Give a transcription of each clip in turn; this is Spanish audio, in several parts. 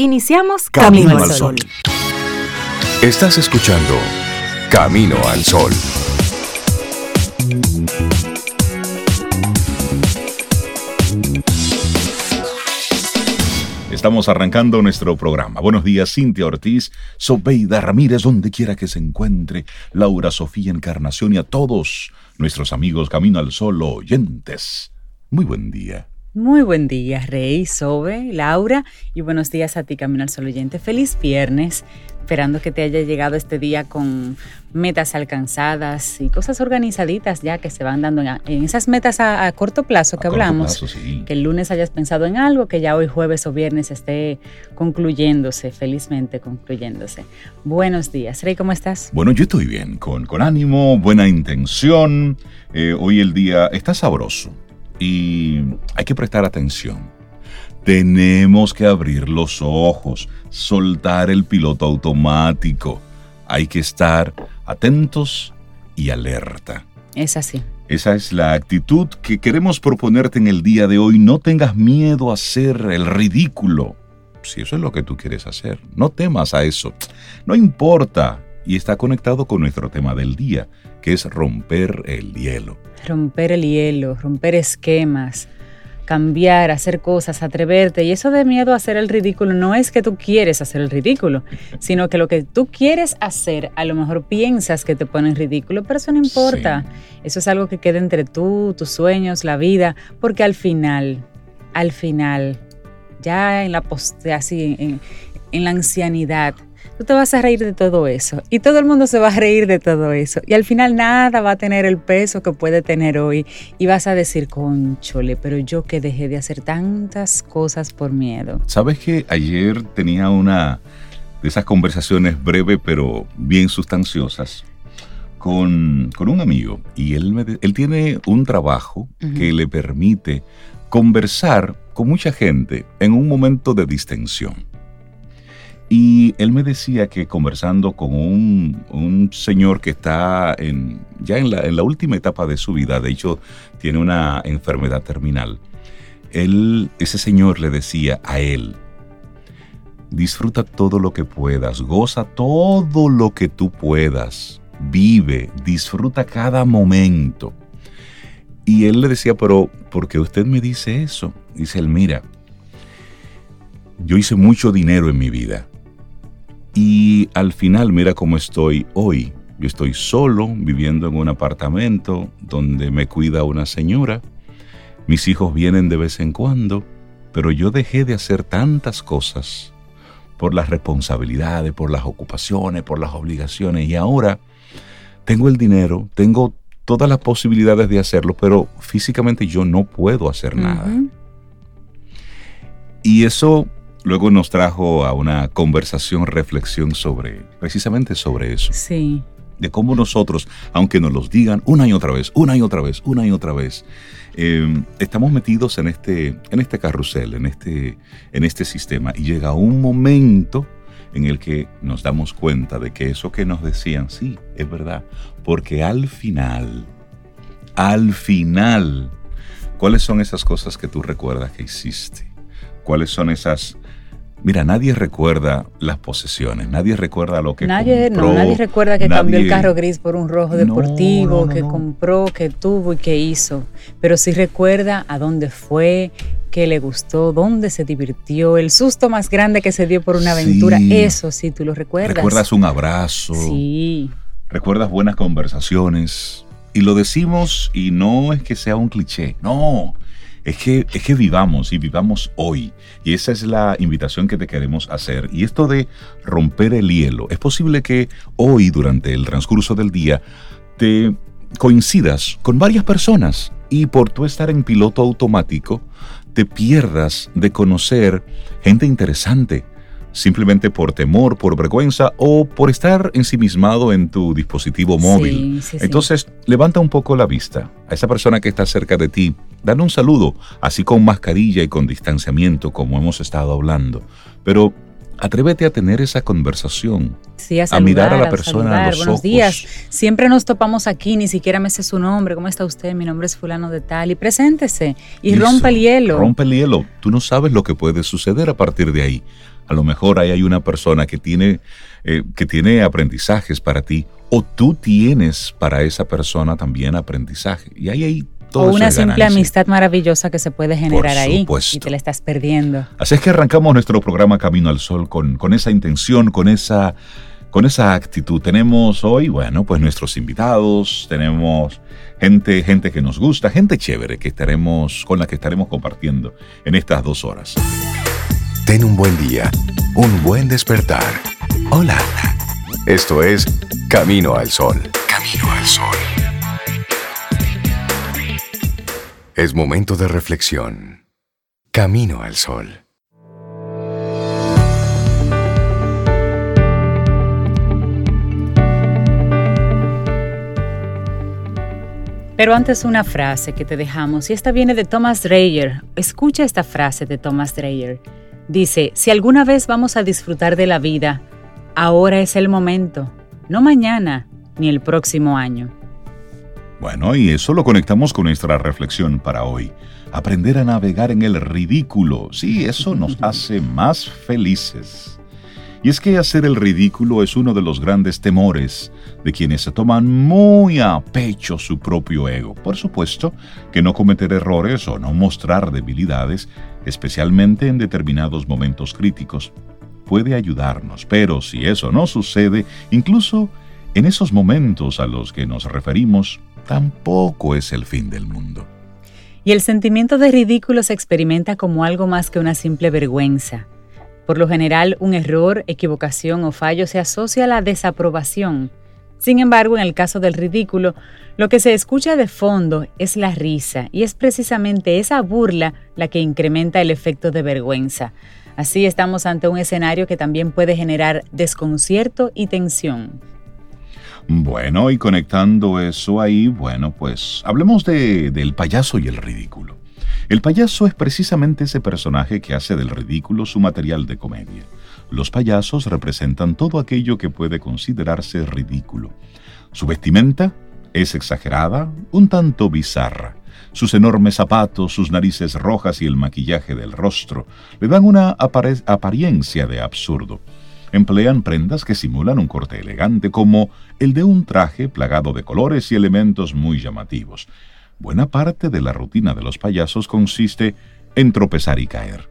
Iniciamos Camino, al Sol. Estás escuchando Camino al Sol. Estamos arrancando nuestro programa. Buenos días, Cintia Ortiz, Sobeida Ramírez, donde quiera que se encuentre, Laura Sofía Encarnación y a todos nuestros amigos Camino al Sol oyentes. Muy buen día. Muy buen día, Rey, Sobe, Laura, y buenos días a ti, Camino al Sol oyente. Feliz viernes, esperando que te haya llegado este día con metas alcanzadas y cosas organizaditas ya que se van dando en, esas metas a, corto plazo que hablamos. Que el lunes hayas pensado en algo, que ya hoy jueves o viernes esté concluyéndose, felizmente concluyéndose. Buenos días, Rey, ¿cómo estás? Bueno, yo estoy bien, con, con ánimo, buena intención. Eh, hoy el día está sabroso y hay que prestar atención. Tenemos que abrir los ojos, soltar el piloto automático. Hay que estar atentos y alerta. Es así. Esa es la actitud que queremos proponerte en el día de hoy. No tengas miedo a hacer el ridículo. Si eso es lo que tú quieres hacer, no temas a eso. No importa. Y está conectado con nuestro tema del día, que es romper el hielo romper el hielo, romper esquemas, cambiar, hacer cosas, atreverte. Y eso de miedo a hacer el ridículo no es que tú quieres hacer el ridículo, sino que lo que tú quieres hacer, a lo mejor piensas que te pone en ridículo, pero eso no importa. Eso es algo que queda entre tú, tus sueños, la vida, porque al final, al final, ya en la post, así, en, en la ancianidad, tú te vas a reír de todo eso y todo el mundo se va a reír de todo eso y al final nada va a tener el peso que puede tener hoy y vas a decir, conchole, pero yo que dejé de hacer tantas cosas por miedo. ¿Sabes que ayer tenía una de esas conversaciones breves pero bien sustanciosas? Con, un amigo y él, él tiene un trabajo que le permite conversar con mucha gente en un momento de distensión. Y él me decía que conversando con un, señor que está en, ya en la, última etapa de su vida, de hecho tiene una enfermedad terminal, él, ese señor le decía a él, disfruta todo lo que puedas, goza todo lo que tú puedas, vive, disfruta cada momento. Y él le decía, pero ¿por qué usted me dice eso? Dice él, mira, yo hice mucho dinero en mi vida y al final mira cómo estoy hoy. Yo estoy solo, viviendo en un apartamento donde me cuida una señora. Mis hijos vienen de vez en cuando, pero yo dejé de hacer tantas cosas por las responsabilidades, por las ocupaciones, por las obligaciones. Y ahora tengo el dinero, tengo todas las posibilidades de hacerlo, pero físicamente yo no puedo hacer nada. Y eso luego nos trajo a una conversación, reflexión sobre, precisamente sobre eso. Sí. De cómo nosotros, aunque nos los digan una y otra vez, una y otra vez, una y otra vez, em, estamos metidos en este, en este carrusel, en este, en este sistema. Y llega un momento en el que nos damos cuenta de que eso que nos decían, sí, es verdad. Porque al final, al final, ¿cuáles son esas cosas que tú recuerdas que hiciste? ¿Cuáles son esas Mira, nadie recuerda las posesiones, nadie recuerda lo que nadie, compró. No, nadie recuerda que cambió el carro gris por un rojo deportivo, que compró, que tuvo y que hizo. Pero sí recuerda a dónde fue, qué le gustó, dónde se divirtió, el susto más grande que se dio por una aventura. Eso sí, tú lo recuerdas. Recuerdas un abrazo. Sí. Recuerdas buenas conversaciones. Y lo decimos y no es que sea un cliché, no es que, es que vivamos y vivamos hoy. Y esa es la invitación que te queremos hacer. Y esto de romper el hielo, es posible que hoy, durante el transcurso del día, te coincidas con varias personas y por tu estar en piloto automático, te pierdas de conocer gente interesante, simplemente por temor, por vergüenza o por estar ensimismado en tu dispositivo móvil. Entonces, levanta un poco la vista a esa persona que está cerca de ti, dale un saludo, así con mascarilla y con distanciamiento, como hemos estado hablando. Pero atrévete a tener esa conversación. a, mirar a la persona a, los Buenos días. Siempre nos topamos aquí, ni siquiera me sé su nombre. ¿Cómo está usted? Mi nombre es fulano de tal. Y preséntese y rompa el hielo. Rompe el hielo. Tú no sabes lo que puede suceder a partir de ahí. A lo mejor ahí hay una persona que tiene, eh, que tiene aprendizajes para ti o tú tienes para esa persona también aprendizaje. Y ahí hay todo O una simple amistad maravillosa que se puede generar ahí y te la estás perdiendo. Así es que arrancamos nuestro programa Camino al Sol con, con esa intención, con esa, con esa actitud. Tenemos hoy, bueno, pues nuestros invitados, tenemos gente, gente que nos gusta, gente chévere que estaremos, con la que estaremos compartiendo en estas dos horas. Ten un buen día, un buen despertar. Hola. Esto es Camino al Sol. Camino al Sol. Es momento de reflexión. Camino al Sol. Pero antes una frase que te dejamos, y esta viene de Thomas Dreyer. Escucha esta frase de Thomas Dreyer. Dice, si alguna vez vamos a disfrutar de la vida, ahora es el momento, no mañana ni el próximo año. Bueno, y eso lo conectamos con nuestra reflexión para hoy. Aprender a navegar en el ridículo. Sí, eso nos hace más felices. Y es que hacer el ridículo es uno de los grandes temores de quienes se toman muy a pecho su propio ego. Por supuesto que no cometer errores o no mostrar debilidades especialmente en determinados momentos críticos, puede ayudarnos, pero si eso no sucede, incluso en esos momentos a los que nos referimos, tampoco es el fin del mundo. Y el sentimiento de ridículo se experimenta como algo más que una simple vergüenza. Por lo general, un error, equivocación o fallo se asocia a la desaprobación. Sin embargo, en el caso del ridículo, lo que se escucha de fondo es la risa y es precisamente esa burla la que incrementa el efecto de vergüenza. Así estamos ante un escenario que también puede generar desconcierto y tensión. Bueno, y conectando eso ahí, bueno, pues hablemos de, del payaso y el ridículo. El payaso es precisamente ese personaje que hace del ridículo su material de comedia. Los payasos representan todo aquello que puede considerarse ridículo. Su vestimenta es exagerada, un tanto bizarra. Sus enormes zapatos, sus narices rojas y el maquillaje del rostro le dan una apariencia de absurdo. Emplean prendas que simulan un corte elegante como el de un traje plagado de colores y elementos muy llamativos. Buena parte de la rutina de los payasos consiste en tropezar y caer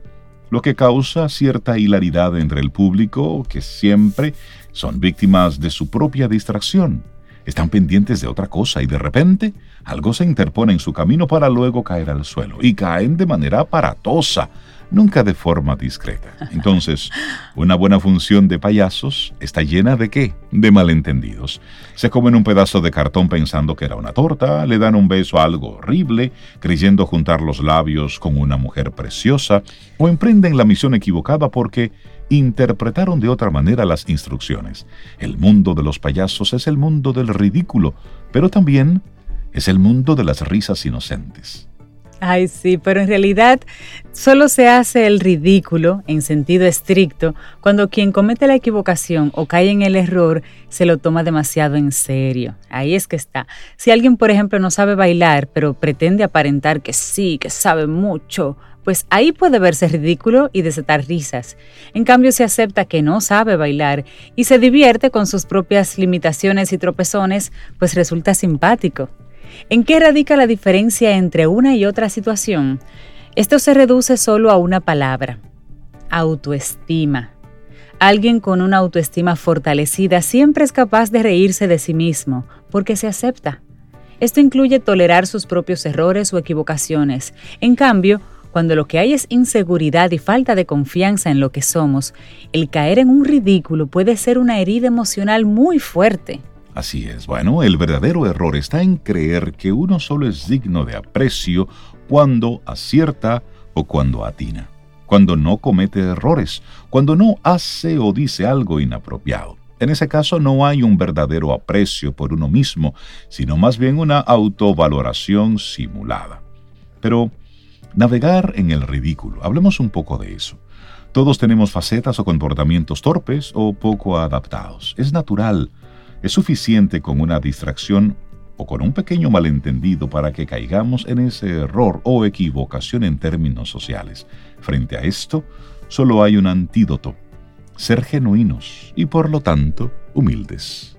lo que causa cierta hilaridad entre el público que siempre son víctimas de su propia distracción. Están pendientes de otra cosa y de repente algo se interpone en su camino para luego caer al suelo y caen de manera aparatosa, nunca de forma discreta. Entonces, una buena función de payasos está llena de qué? De malentendidos. Se comen un pedazo de cartón pensando que era una torta, le dan un beso a algo horrible, creyendo juntar los labios con una mujer preciosa, o emprenden la misión equivocada porque interpretaron de otra manera las instrucciones. El mundo de los payasos es el mundo del ridículo, pero también es el mundo de las risas inocentes. Ay, sí, pero en realidad solo se hace el ridículo en sentido estricto cuando quien comete la equivocación o cae en el error se lo toma demasiado en serio. Ahí es que está. Si alguien, por ejemplo, no sabe bailar, pero pretende aparentar que sí, que sabe mucho, pues ahí puede verse ridículo y desatar risas. En cambio, si acepta que no sabe bailar y se divierte con sus propias limitaciones y tropezones, pues resulta simpático. ¿En qué radica la diferencia entre una y otra situación? Esto se reduce solo a una palabra, autoestima. Alguien con una autoestima fortalecida siempre es capaz de reírse de sí mismo porque se acepta. Esto incluye tolerar sus propios errores o equivocaciones. En cambio, cuando lo que hay es inseguridad y falta de confianza en lo que somos, el caer en un ridículo puede ser una herida emocional muy fuerte. Así es, bueno, el verdadero error está en creer que uno solo es digno de aprecio cuando acierta o cuando atina, cuando no comete errores, cuando no hace o dice algo inapropiado. En ese caso no hay un verdadero aprecio por uno mismo, sino más bien una autovaloración simulada. Pero navegar en el ridículo, hablemos un poco de eso. Todos tenemos facetas o comportamientos torpes o poco adaptados. Es natural es suficiente con una distracción o con un pequeño malentendido para que caigamos en ese error o equivocación en términos sociales. Frente a esto, solo hay un antídoto, ser genuinos y por lo tanto humildes.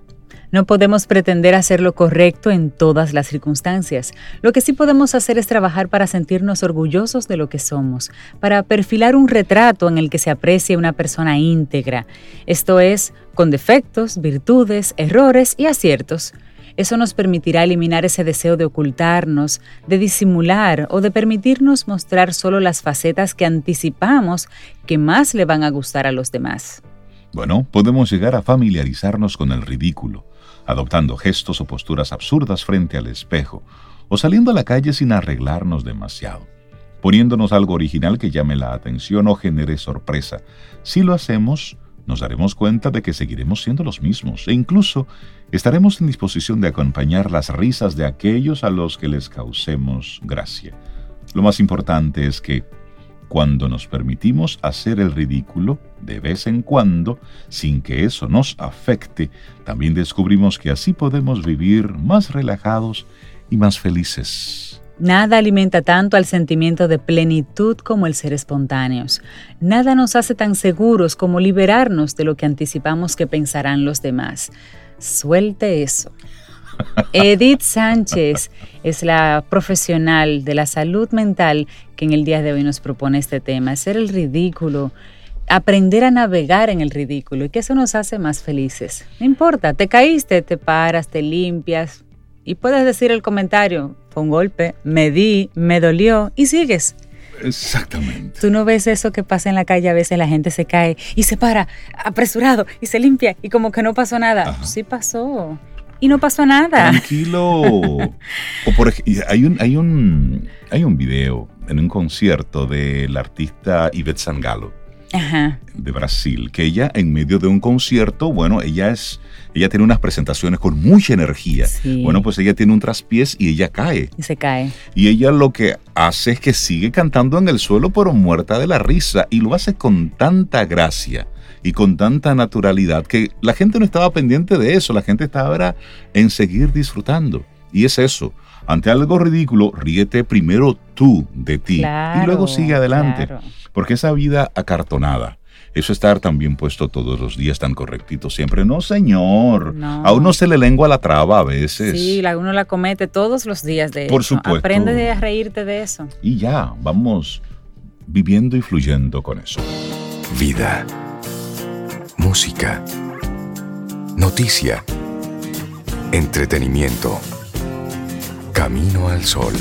No podemos pretender hacer lo correcto en todas las circunstancias. Lo que sí podemos hacer es trabajar para sentirnos orgullosos de lo que somos, para perfilar un retrato en el que se aprecie una persona íntegra, esto es, con defectos, virtudes, errores y aciertos. Eso nos permitirá eliminar ese deseo de ocultarnos, de disimular o de permitirnos mostrar solo las facetas que anticipamos que más le van a gustar a los demás. Bueno, podemos llegar a familiarizarnos con el ridículo adoptando gestos o posturas absurdas frente al espejo, o saliendo a la calle sin arreglarnos demasiado, poniéndonos algo original que llame la atención o genere sorpresa. Si lo hacemos, nos daremos cuenta de que seguiremos siendo los mismos e incluso estaremos en disposición de acompañar las risas de aquellos a los que les causemos gracia. Lo más importante es que cuando nos permitimos hacer el ridículo de vez en cuando, sin que eso nos afecte, también descubrimos que así podemos vivir más relajados y más felices. Nada alimenta tanto al sentimiento de plenitud como el ser espontáneos. Nada nos hace tan seguros como liberarnos de lo que anticipamos que pensarán los demás. Suelte eso. Edith Sánchez es la profesional de la salud mental que en el día de hoy nos propone este tema, hacer el ridículo, aprender a navegar en el ridículo y que eso nos hace más felices. No importa, te caíste, te paras, te limpias y puedes decir el comentario, fue un golpe, me di, me dolió y sigues. Exactamente. Tú no ves eso que pasa en la calle, a veces la gente se cae y se para apresurado y se limpia y como que no pasó nada. Sí pasó y no pasó nada. Tranquilo. o por, hay, un, hay, un, hay un video en un concierto del artista Ivette Sangalo. de Brasil, que ella en medio de un concierto, bueno, ella es, ella tiene unas presentaciones con mucha energía. Bueno, pues ella tiene un traspiés y ella cae. Y se cae. Y ella lo que hace es que sigue cantando en el suelo, pero muerta de la risa, y lo hace con tanta gracia y con tanta naturalidad que la gente no estaba pendiente de eso, la gente estaba en seguir disfrutando. Y es eso, ante algo ridículo, ríete primero tú de ti y luego sigue adelante. Porque esa vida acartonada, eso estar tan bien puesto todos los días, tan correctito siempre. No, señor. A uno se le lengua la traba a veces. Sí, uno la comete todos los días de Por supuesto. Aprende a reírte de eso. Y ya, vamos viviendo y fluyendo con eso. Vida música, noticia, entretenimiento. Camino al sol.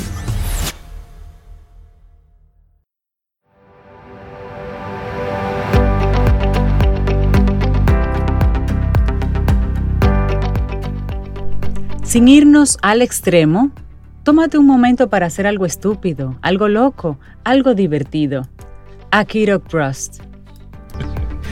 Sin irnos al extremo, tómate un momento para hacer algo estúpido, algo loco, algo divertido. Akiro Prost.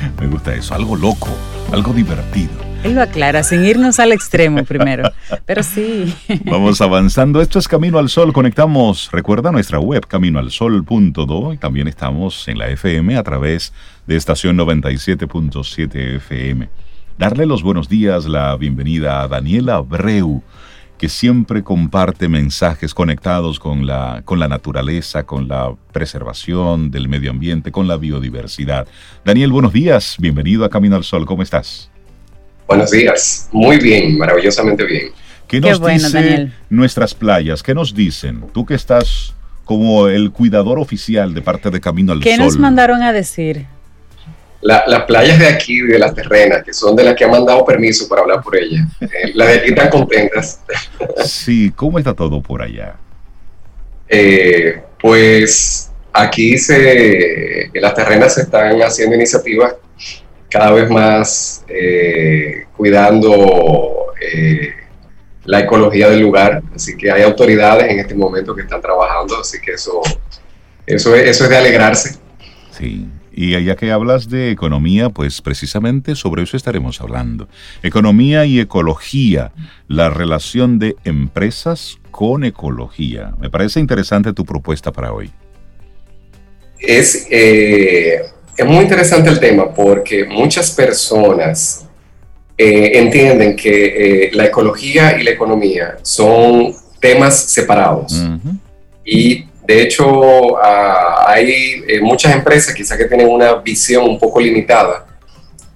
Me gusta eso, algo loco, algo divertido. Él lo aclara, sin irnos al extremo primero. Pero sí. Vamos avanzando. Esto es Camino al Sol. Conectamos, recuerda nuestra web, caminoalsol.do. Y también estamos en la FM a través de estación 97.7 FM. Darle los buenos días, la bienvenida a Daniela Breu que siempre comparte mensajes conectados con la, con la naturaleza, con la preservación del medio ambiente, con la biodiversidad. Daniel, buenos días, bienvenido a Camino al Sol, ¿cómo estás? Buenos días, muy bien, maravillosamente bien. ¿Qué nos dicen nuestras playas? ¿Qué nos dicen? Tú que estás como el cuidador oficial de parte de Camino al Sol. ¿Qué nos mandaron a decir? Las playas de aquí, de las terrenas, que son de las que han mandado permiso para hablar por ellas, eh, las de aquí están contentas. Sí, ¿cómo está todo por allá? Eh, pues aquí se, en las terrenas se están haciendo iniciativas cada vez más eh, cuidando la ecología del lugar, así que hay autoridades en este momento que están trabajando, así que eso, eso, eso es de alegrarse. Sí, y ya que hablas de economía, pues precisamente sobre eso estaremos hablando. Economía y ecología, la relación de empresas con ecología. Me parece interesante tu propuesta para hoy. Es, eh, es muy interesante el tema porque muchas personas eh, entienden que eh, la ecología y la economía son temas separados. Y de hecho, ah, hay eh, muchas empresas quizás que tienen una visión un poco limitada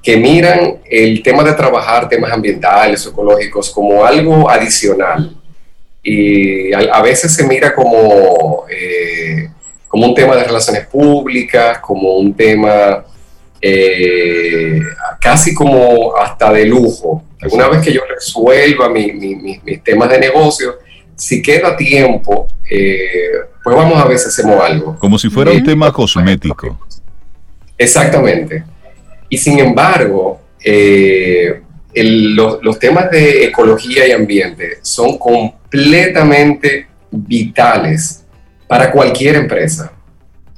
que miran el tema de trabajar temas ambientales, ecológicos, como algo adicional. Y a, veces se mira como, eh, como un tema de relaciones públicas, como un tema eh, casi como hasta de lujo. Una vez que yo resuelva mis temas de negocio, si queda tiempo, eh, pues vamos a ver si hacemos algo. Como si fuera un tema cosmético. Exactamente. Y sin embargo, eh, los, temas de ecología y ambiente son completamente vitales para cualquier empresa,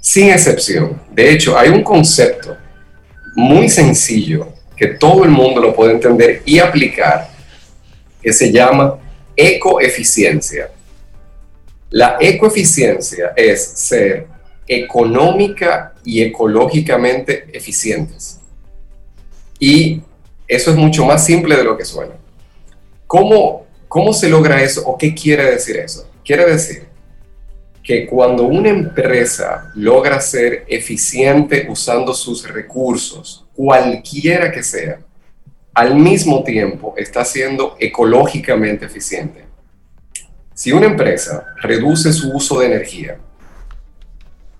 sin excepción. De hecho, hay un concepto muy sencillo que todo el mundo lo puede entender y aplicar, que se llama ecoeficiencia. La ecoeficiencia es ser económica y ecológicamente eficientes. Y eso es mucho más simple de lo que suena. ¿Cómo, cómo se logra eso o qué quiere decir eso? Quiere decir que cuando una empresa logra ser eficiente usando sus recursos, cualquiera que sea, al mismo tiempo está siendo ecológicamente eficiente. Si una empresa reduce su uso de energía,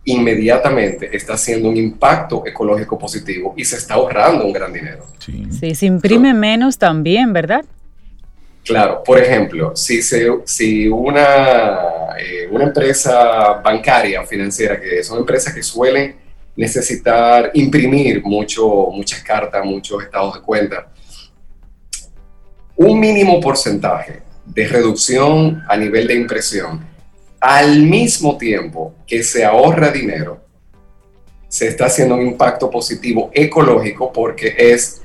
inmediatamente está haciendo un impacto ecológico positivo y se está ahorrando un gran dinero. Sí, se imprime menos también, ¿verdad? Claro, por ejemplo, si, se, si una, eh, una empresa bancaria o financiera, que son empresas que suelen necesitar imprimir mucho, muchas cartas, muchos estados de cuenta, un mínimo porcentaje de reducción a nivel de impresión, al mismo tiempo que se ahorra dinero, se está haciendo un impacto positivo ecológico porque es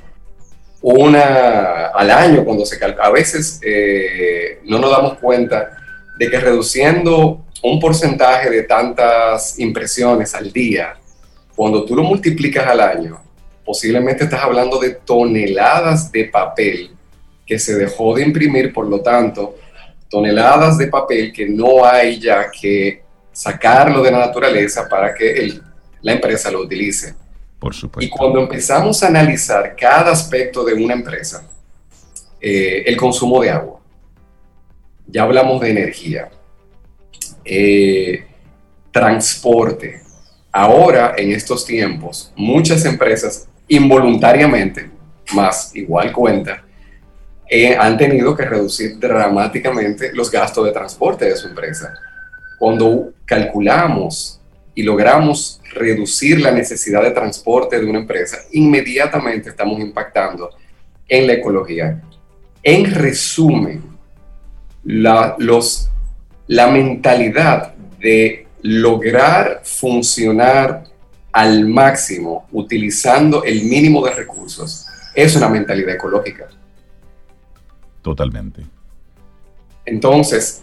una al año cuando se calcula. A veces eh, no nos damos cuenta de que reduciendo un porcentaje de tantas impresiones al día, cuando tú lo multiplicas al año, posiblemente estás hablando de toneladas de papel que se dejó de imprimir, por lo tanto, toneladas de papel que no hay ya que sacarlo de la naturaleza para que la empresa lo utilice. Por supuesto. Y cuando empezamos a analizar cada aspecto de una empresa, eh, el consumo de agua, ya hablamos de energía, eh, transporte. Ahora, en estos tiempos, muchas empresas involuntariamente, más igual cuenta, eh, han tenido que reducir dramáticamente los gastos de transporte de su empresa. Cuando calculamos y logramos reducir la necesidad de transporte de una empresa, inmediatamente estamos impactando en la ecología. En resumen, la, los, la mentalidad de lograr funcionar al máximo utilizando el mínimo de recursos es una mentalidad ecológica. Totalmente. Entonces,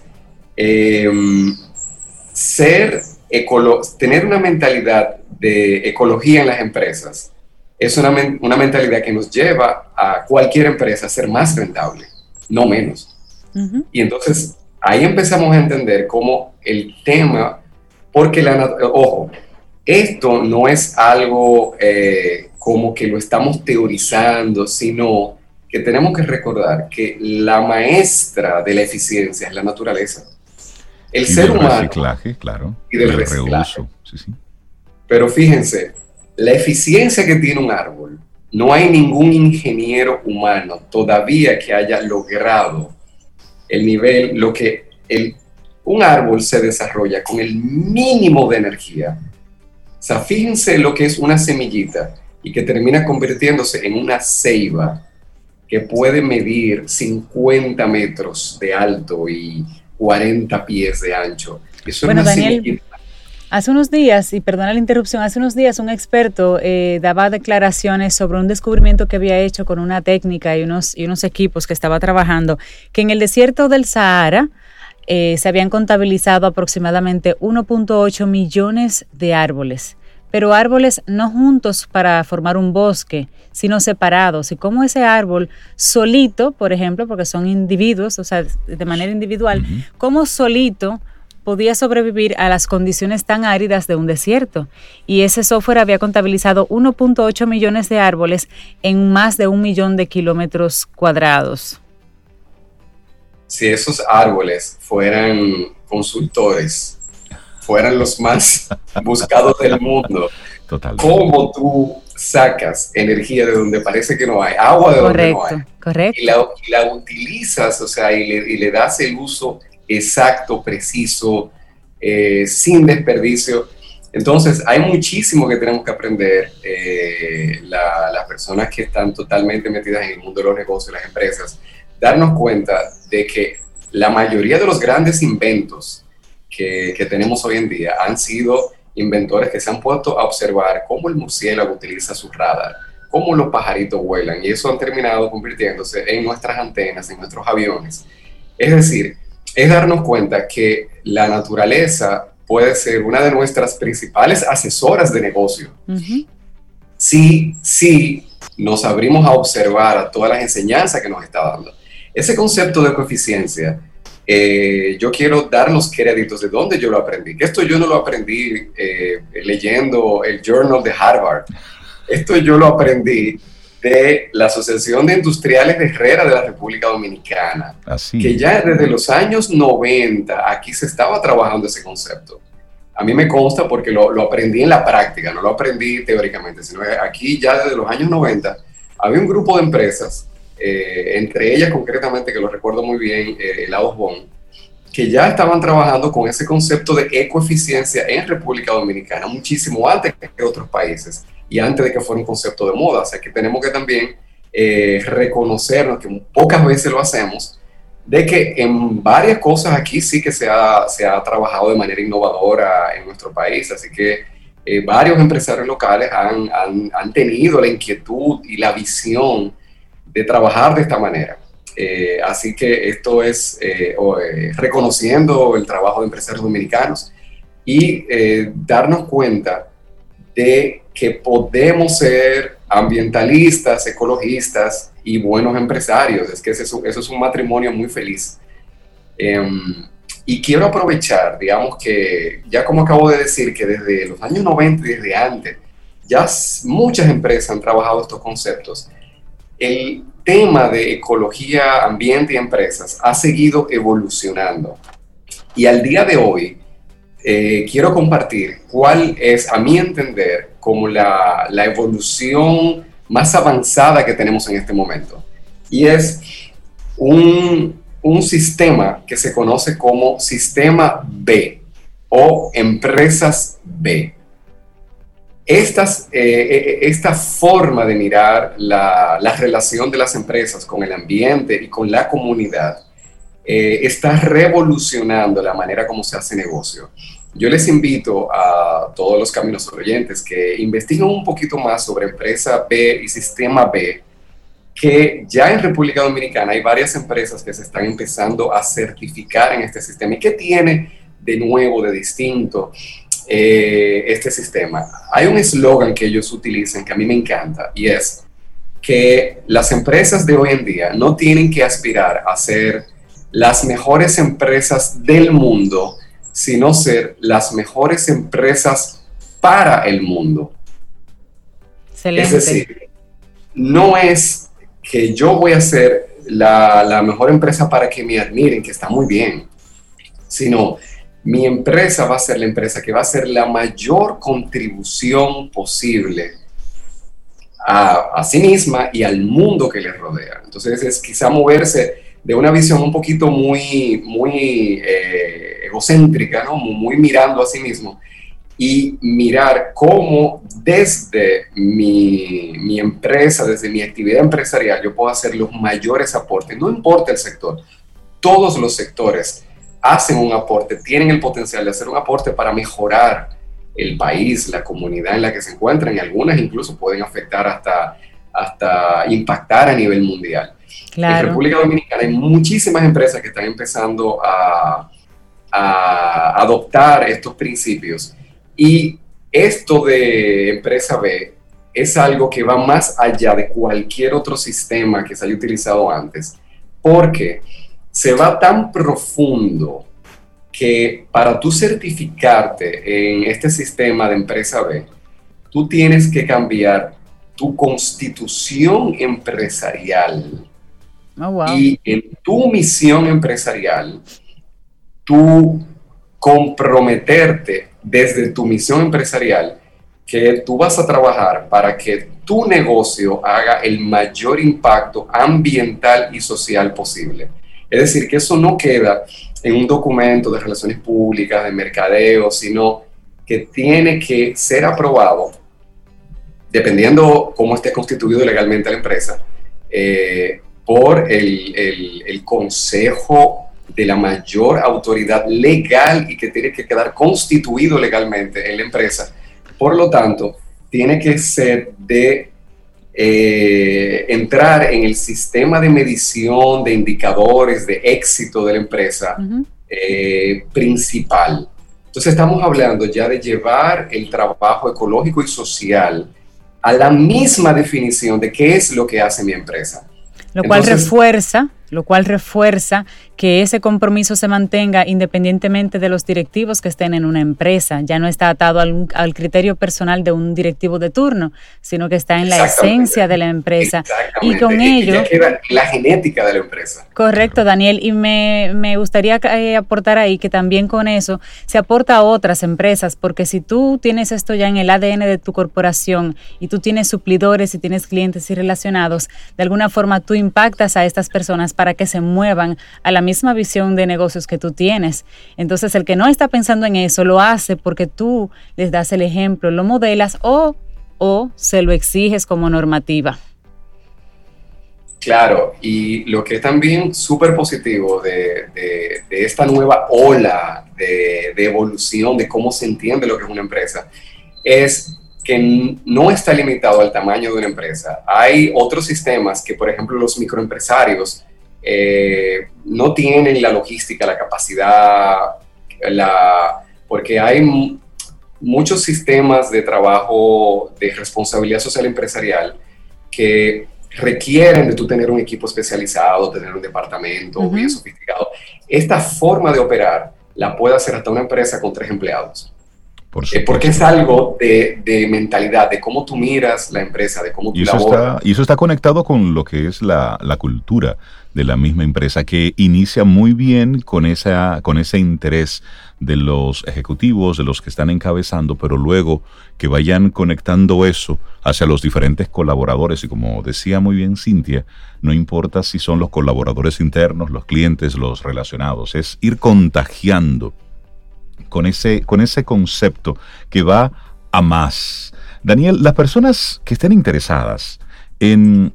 em, ser tener una mentalidad de ecología en las empresas es una, una, mentalidad que nos lleva a cualquier empresa a ser más rentable, no menos. Y entonces ahí empezamos a entender cómo el tema, porque la, ojo, esto no es algo eh, como que lo estamos teorizando, sino que tenemos que recordar que la maestra de la eficiencia es la naturaleza. El ser humano. Reciclaje, claro. Y del, reciclaje. Pero fíjense, la eficiencia que tiene un árbol, no hay ningún ingeniero humano todavía que haya logrado el nivel, lo que el, un árbol se desarrolla con el mínimo de energía. O sea, fíjense lo que es una semillita y que termina convirtiéndose en una ceiba que puede medir 50 metros de alto y 40 pies de ancho. Eso bueno, Daniel, hace unos días, y perdona la interrupción, hace unos días un experto eh, daba declaraciones sobre un descubrimiento que había hecho con una técnica y unos, y unos equipos que estaba trabajando, que en el desierto del Sahara eh, se habían contabilizado aproximadamente 1.8 millones de árboles pero árboles no juntos para formar un bosque, sino separados. Y como ese árbol solito, por ejemplo, porque son individuos, o sea, de manera individual, como solito podía sobrevivir a las condiciones tan áridas de un desierto. Y ese software había contabilizado 1.8 millones de árboles en más de un millón de kilómetros cuadrados. Si esos árboles fueran consultores, fueran los más buscados del mundo, ¿cómo tú sacas energía de donde parece que no hay, agua de donde no hay? Correcto. Y la, utilizas, o sea, y le, y le das el uso exacto, preciso, eh, sin desperdicio. Entonces, hay muchísimo que tenemos que aprender eh, las personas que están totalmente metidas en el mundo de los negocios, las empresas, darnos cuenta de que la mayoría de los grandes inventos que, que tenemos hoy en día han sido inventores que se han puesto a observar cómo el murciélago utiliza su radar, cómo los pajaritos vuelan, y eso han terminado convirtiéndose en nuestras antenas, en nuestros aviones. Es decir, es darnos cuenta que la naturaleza puede ser una de nuestras principales asesoras de negocio. Si, sí, nos abrimos a observar a todas las enseñanzas que nos está dando. Ese concepto de coeficiencia, eh, yo quiero dar los créditos de dónde yo lo aprendí. Esto yo no lo aprendí eh, leyendo el Journal de Harvard. Esto yo lo aprendí de la Asociación de Industriales de Herrera de la República Dominicana, que ya desde los años 90 aquí se estaba trabajando ese concepto. A mí me consta porque lo, lo aprendí en la práctica, no lo aprendí teóricamente, sino aquí ya desde los años 90 había un grupo de empresas, eh, entre ellas concretamente, que lo recuerdo muy bien, eh, Helados Bon, que ya estaban trabajando con ese concepto de ecoeficiencia en República Dominicana muchísimo antes que otros países y antes de que fuera un concepto de moda. O sea que tenemos que también eh, reconocernos, que pocas veces lo hacemos, de que en varias cosas aquí sí que se ha, se ha trabajado de manera innovadora en nuestro país. Así que eh, varios empresarios locales han, han, han, tenido la inquietud y la visión de trabajar de esta manera. Eh, así que esto es reconociendo el trabajo de empresarios dominicanos y darnos cuenta de que podemos ser ambientalistas, ecologistas y buenos empresarios. Es que eso, es un matrimonio muy feliz. Em, y quiero aprovechar, digamos que ya como acabo de decir, que desde los años 90 y desde antes, ya muchas empresas han trabajado estos conceptos. El tema de ecología, ambiente y empresas ha seguido evolucionando. Y al día de hoy, eh, quiero compartir cuál es, a mi entender, como la, la, evolución más avanzada que tenemos en este momento. Y es un, un sistema que se conoce como sistema B o empresas B. Estas, eh, eh, esta forma de mirar la, la, relación de las empresas con el ambiente y con la comunidad está revolucionando la manera como se hace negocio. Yo les invito a todos los caminos oyentes que investiguen un poquito más sobre empresa B y sistema B, que ya en República Dominicana hay varias empresas que se están empezando a certificar en este sistema. ¿Y qué tiene de nuevo, de distinto eh, este sistema? Hay un eslogan que ellos utilizan que a mí me encanta y es que las empresas de hoy en día no tienen que aspirar a ser las mejores empresas del mundo, sino ser las mejores empresas para el mundo. Excelente. Es decir, no es que yo voy a ser la, la mejor empresa para que me admiren, que está muy bien, sino mi empresa va a ser la empresa que va a hacer la mayor contribución posible a, a, sí misma y al mundo que le rodea. Entonces es quizá moverse de una visión un poquito muy, muy eh, egocéntrica, ¿no? muy, mirando a sí mismo, y mirar cómo desde mi, mi, empresa, desde mi actividad empresarial, yo puedo hacer los mayores aportes. No importa el sector, todos los sectores hacen un aporte, tienen el potencial de hacer un aporte para mejorar el país, la comunidad en la que se encuentran, y algunas incluso pueden afectar hasta, hasta impactar a nivel mundial. En República Dominicana hay muchísimas empresas que están empezando a, adoptar estos principios y esto de empresa B es algo que va más allá de cualquier otro sistema que se haya utilizado antes, porque se va tan profundo que para tú certificarte en este sistema de empresa B, tú tienes que cambiar tu constitución empresarial. Oh, y en tu misión empresarial, tú comprometerte desde tu misión empresarial que tú vas a trabajar para que tu negocio haga el mayor impacto ambiental y social posible. Es decir, que eso no queda en un documento de relaciones públicas, de mercadeo, sino que tiene que ser aprobado, dependiendo cómo esté constituido legalmente la empresa, eh, por el, el consejo de la mayor autoridad legal y que tiene que quedar constituido legalmente en la empresa. Por lo tanto, tiene que ser de eh, entrar en el sistema de medición de indicadores de éxito de la empresa eh, principal. Entonces estamos hablando ya de llevar el trabajo ecológico y social a la misma definición de qué es lo que hace mi empresa. Lo cual refuerza, lo cual refuerza que ese compromiso se mantenga independientemente de los directivos que estén en una empresa. Ya no está atado al, criterio personal de un directivo de turno, sino que está en la esencia de la empresa. Y con ello... la genética de la empresa. Correcto, Daniel. Y me, gustaría eh, aportar ahí que también con eso se aporta a otras empresas, porque si tú tienes esto ya en el ADN de tu corporación y tú tienes suplidores y tienes clientes y relacionados, de alguna forma tú impactas a estas personas para que se muevan a la misma visión de negocios que tú tienes. Entonces, el que no está pensando en eso lo hace porque tú les das el ejemplo, lo modelas o, o se lo exiges como normativa. Claro, y lo que es también súper positivo de, esta nueva ola de, de, evolución de cómo se entiende lo que es una empresa es que no está limitado al tamaño de una empresa. Hay otros sistemas que, por ejemplo, los microempresarios eh, no tienen la logística, la capacidad, la, porque hay muchos sistemas de trabajo de responsabilidad social empresarial que requieren de tú tener un equipo especializado, tener un departamento bien sofisticado. Esta forma de operar la puede hacer hasta una empresa con tres empleados. Eh, porque es algo de, mentalidad, de cómo tú miras la empresa, de cómo tú y eso Está, y eso está conectado con lo que es la, cultura de la misma empresa, que inicia muy bien con, esa, con ese interés de los ejecutivos, de los que están encabezando, pero luego que vayan conectando eso hacia los diferentes colaboradores. Y como decía muy bien Cintia, no importa si son los colaboradores internos, los clientes, los relacionados, es ir contagiando con ese, con ese concepto que va a más. Daniel, las personas que estén interesadas en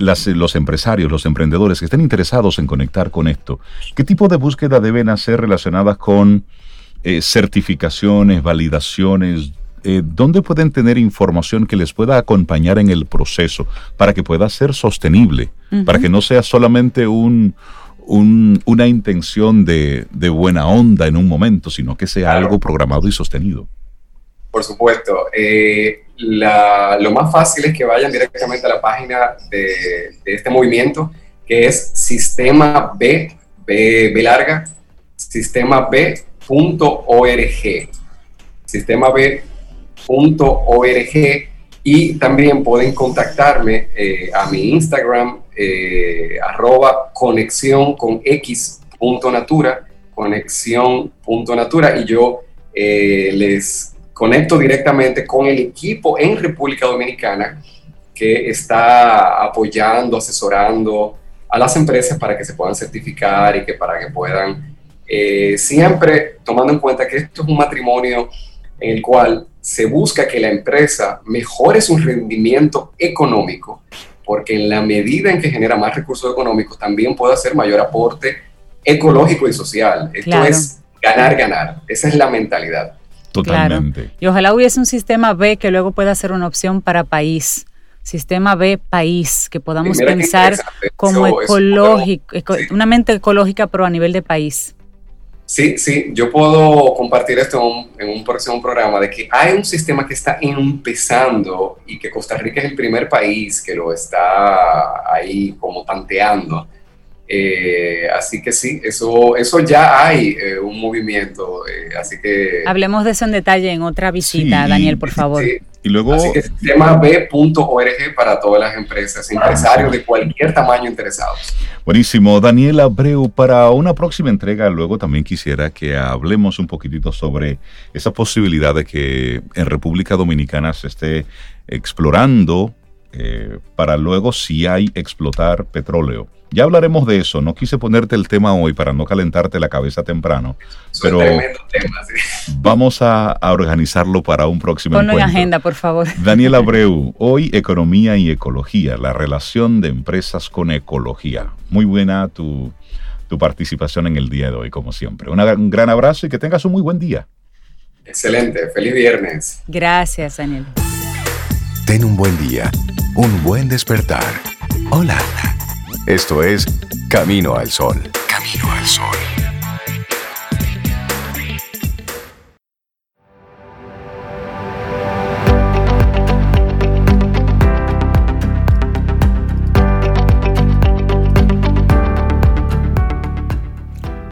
los empresarios, los emprendedores que estén interesados en conectar con esto, ¿qué tipo de búsqueda deben hacer relacionadas con eh, certificaciones, validaciones? Eh, ¿Dónde pueden tener información que les pueda acompañar en el proceso para que pueda ser sostenible, para que no sea solamente un, una intención de, buena onda en un momento, sino que sea algo programado y sostenido. Por supuesto. Eh, lo más fácil es que vayan directamente a la página de, este movimiento, que es sistema B, B, B larga, sistema B.org. Sistema B.org y también pueden contactarme eh, a mi Instagram, eh, arroba conexión con x punto natura, conexión punto natura, y yo les conecto directamente con el equipo en República Dominicana que está apoyando, asesorando a las empresas para que se puedan certificar y que para que puedan, siempre tomando en cuenta que esto es un matrimonio en el cual se busca que la empresa mejore su rendimiento económico, porque en la medida en que genera más recursos económicos, también puede hacer mayor aporte ecológico y social. Esto es ganar, ganar. Esa es la mentalidad. Totalmente. Y ojalá hubiese un sistema B que luego pueda ser una opción para país. Sistema B país, que podamos pensar como ecológico, una mente ecológica, pero a nivel de país. Sí, sí, yo puedo compartir esto en un, próximo programa, de que hay un sistema que está empezando y que Costa Rica es el primer país que lo está ahí como tanteando, Eh, así que sí, eso, eso ya hay eh, un movimiento. Eh, así que. Hablemos de eso en detalle en otra visita, Daniel, por favor. Y luego. Así que sistema B.org para todas las empresas, empresarios de cualquier tamaño interesados. Buenísimo. Daniel Abreu, para una próxima entrega, luego también quisiera que hablemos un poquitito sobre esa posibilidad de que en República Dominicana se esté explorando para luego, si hay, explotar petróleo. Ya hablaremos de eso. No quise ponerte el tema hoy para no calentarte la cabeza temprano. pero vamos a, organizarlo para un próximo Ponlo en agenda, por favor. Daniel Abreu, hoy economía y ecología, la relación de empresas con ecología. Muy buena tu, tu participación en el día de hoy, como siempre. un gran abrazo y que tengas un muy buen día. Excelente. Feliz viernes. Gracias, Daniel. Ten un buen día, un buen despertar. Hola. Esto es Camino al Sol. Camino al Sol.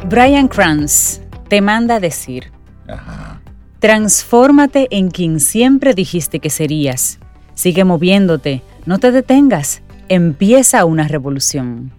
Brian Kranz te manda decir, transfórmate en quien siempre dijiste que serías. Sigue moviéndote, no te detengas empieza una revolución.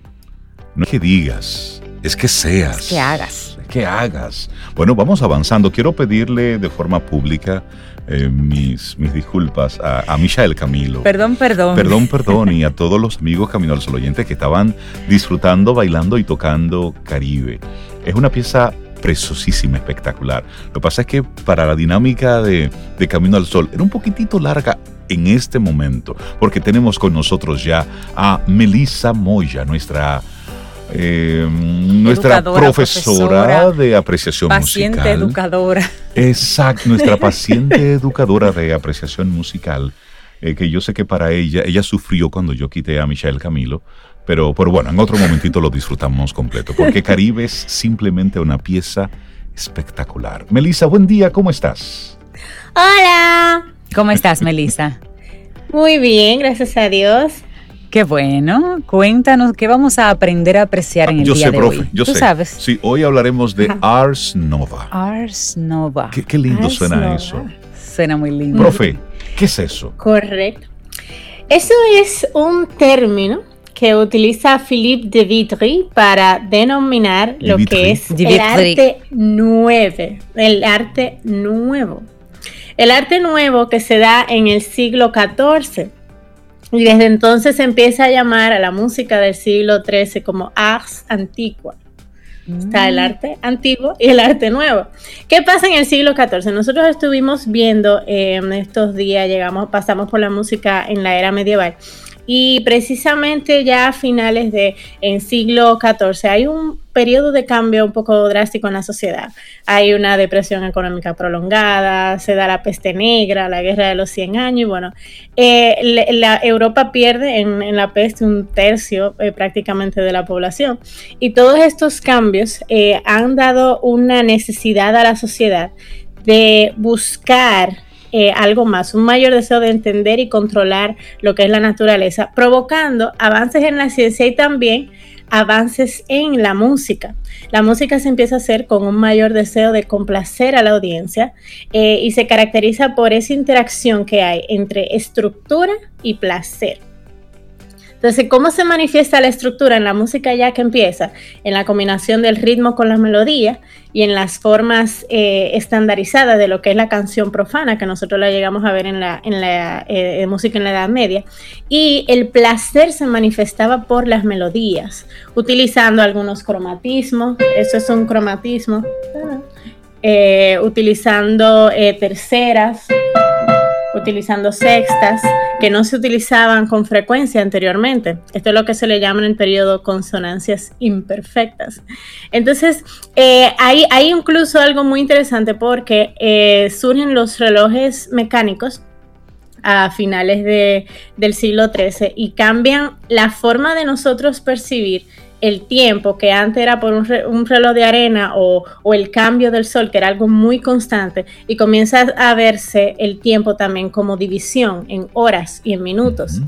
No es que digas, es que seas. que hagas. Es que hagas. Bueno, vamos avanzando. Quiero pedirle de forma pública eh, mis, mis disculpas a, a Michael Camilo. Perdón, perdón. Perdón, perdón. y a todos los amigos Camino al Sol oyente que estaban disfrutando, bailando y tocando Caribe. Es una pieza preciosísima, espectacular. Lo que pasa es que para la dinámica de, de Camino al Sol era un poquitito larga en este momento, porque tenemos con nosotros ya a Melissa Moya, nuestra, eh, nuestra profesora, de apreciación musical. Paciente educadora. Exacto, nuestra paciente educadora de apreciación musical. Eh, que yo sé que para ella, ella sufrió cuando yo quité a Michelle Camilo, pero, pero bueno, en otro momentito lo disfrutamos completo, porque Caribe es simplemente una pieza espectacular. Melissa, buen día, ¿cómo estás? Hola. ¿Cómo estás, Melissa? Muy bien, gracias a Dios. Qué bueno. Cuéntanos qué vamos a aprender a apreciar en el yo día sé, de profe, hoy. Yo ¿Tú sé. sabes? Sí, hoy hablaremos de Ars Nova. Ars Nova. Qué, qué lindo Ars suena Nova. eso. Suena muy lindo. Profe, ¿qué es eso? Correcto. Eso es un término que utiliza Philippe de Vitry para denominar De lo Vitry. que es el arte nuevo, el arte nuevo. El arte nuevo que se da en el siglo XIV. Y desde entonces se empieza a llamar a la música del siglo XIII como ars antigua. Está el arte antiguo y el arte nuevo. ¿Qué pasa en el siglo XIV? Nosotros estuvimos viendo eh, en estos días, llegamos, pasamos por la música en la era medieval. Y precisamente ya a finales del siglo XIV hay un periodo de cambio un poco drástico en la sociedad. Hay una depresión económica prolongada, se da la peste negra, la guerra de los 100 años y bueno, eh, la Europa pierde en, en la peste un tercio eh, prácticamente de la población. Y todos estos cambios eh, han dado una necesidad a la sociedad de buscar eh, algo más, un mayor deseo de entender y controlar lo que es la naturaleza, provocando avances en la ciencia y también avances en la música. La música se empieza a hacer con un mayor deseo de complacer a la audiencia eh, y se caracteriza por esa interacción que hay entre estructura y placer. Entonces, ¿cómo se manifiesta la estructura en la música ya que empieza? En la combinación del ritmo con la melodía y en las formas eh, estandarizadas de lo que es la canción profana, que nosotros la llegamos a ver en la, eh, música en la Edad Media. Y el placer se manifestaba por las melodías, utilizando algunos cromatismos, eso es un cromatismo, eh, utilizando terceras, utilizando sextas, que no se utilizaban con frecuencia anteriormente. Esto es lo que se le llama en el periodo consonancias imperfectas. Entonces, eh, hay, hay incluso algo muy interesante porque eh, surgen los relojes mecánicos a finales de- del siglo XIII y cambian la forma de nosotros percibir el tiempo que antes era por un, re- un reloj de arena o, o el cambio del sol, que era algo muy constante, y comienza a verse el tiempo también como división en horas y en minutos.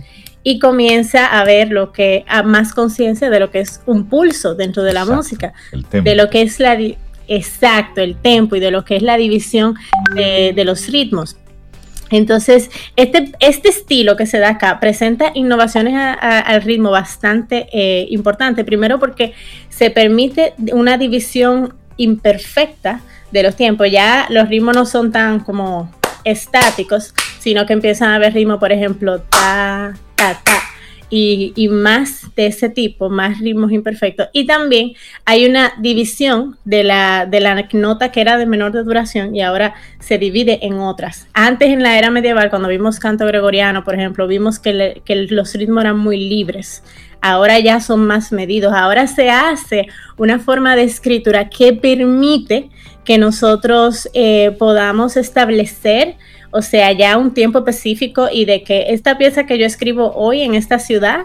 Y comienza a ver lo que, a más conciencia de lo que es un pulso dentro de la música, de lo que es la, exacto, el tempo y de lo que es la división de, los ritmos. Entonces, este, este, estilo que se da acá presenta innovaciones al ritmo bastante eh, importante. Primero porque se permite una división imperfecta de los tiempos. Ya los ritmos no son tan como estáticos, sino que empiezan a haber ritmo, por ejemplo, ta, ta, ta, y, más de ese tipo, más ritmos imperfectos. Y también hay una división de la, de la nota que era de menor duración y ahora se divide en otras. Antes en la era medieval, cuando vimos canto gregoriano, por ejemplo, vimos que, que los ritmos eran muy libres. Ahora ya son más medidos. Ahora se hace una forma de escritura que permite que nosotros eh, podamos establecer o sea, ya un tiempo específico y de que esta pieza que yo escribo hoy en esta ciudad,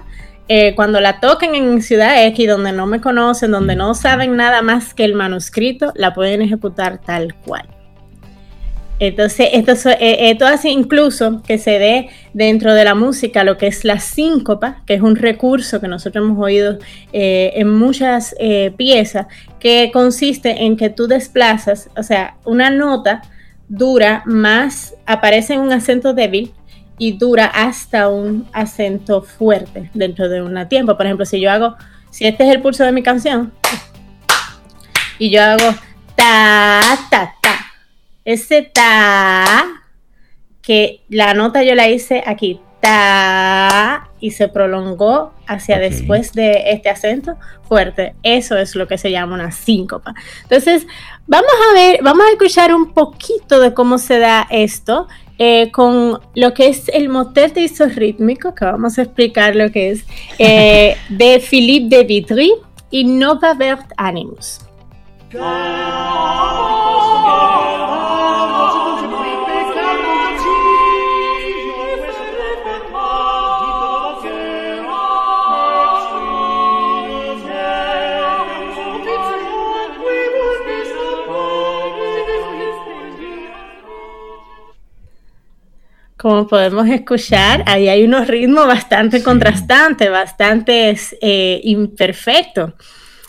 eh, cuando la toquen en Ciudad X, donde no me conocen, donde no saben nada más que el manuscrito, la pueden ejecutar tal cual. Entonces, esto, eh, esto hace incluso que se dé dentro de la música lo que es la síncopa, que es un recurso que nosotros hemos oído eh, en muchas piezas, que consiste en que tú desplazas, o sea, una nota dura más, aparece un acento débil y dura hasta un acento fuerte dentro de un tiempo. Por ejemplo, si yo hago, si este es el pulso de mi canción y yo hago ta, ta, ta, ese ta, que la nota yo la hice aquí, ta, y se prolongó hacia después de este acento fuerte. Eso es lo que se llama una síncopa. Entonces, vamos a ver, vamos a escuchar un poquito de cómo se da esto. Eh, con lo que es el motete isorrítmico, que vamos a explicar lo que es, eh, de Philippe de Vitry y Nova Vert Animus. Como podemos escuchar, ahí hay unos ritmos bastante contrastantes, bastante eh, imperfectos.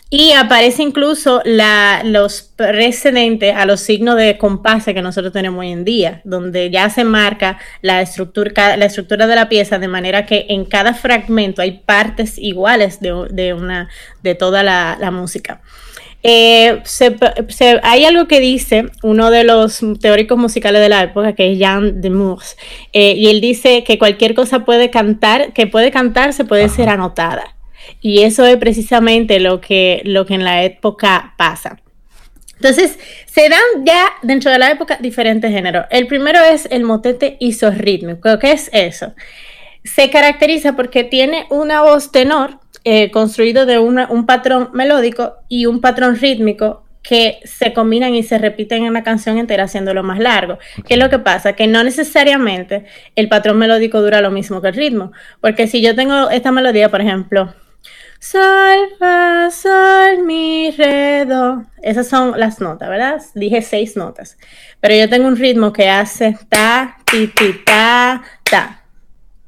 Y aparece incluso los precedentes a los signos de compase que nosotros tenemos hoy en día, donde ya se marca la estructura, la estructura de la pieza de manera que en cada fragmento hay partes iguales de, una, de toda la música. Eh, hay algo que dice uno de los teóricos musicales de la época, que es Jean de Mours, eh, y él dice que cualquier cosa puede cantar, que puede cantar, se puede ser anotada. Y eso es precisamente lo que, lo que en la época pasa. Entonces, se dan ya dentro de la época diferentes géneros. El primero es el motete isorrítmico. ¿Qué es eso? Se caracteriza porque tiene una voz tenor eh, construido de un patrón melódico y un patrón rítmico que se combinan y se repiten en la canción entera haciéndolo más largo. ¿Qué es lo que pasa? Que no necesariamente el patrón melódico dura lo mismo que el ritmo, porque si yo tengo esta melodía, por ejemplo, sol, fa, sol, mi, re, do, esas son las notas, ¿verdad? Dije seis notas, pero yo tengo un ritmo que hace ta, ti, ti, ta, ta,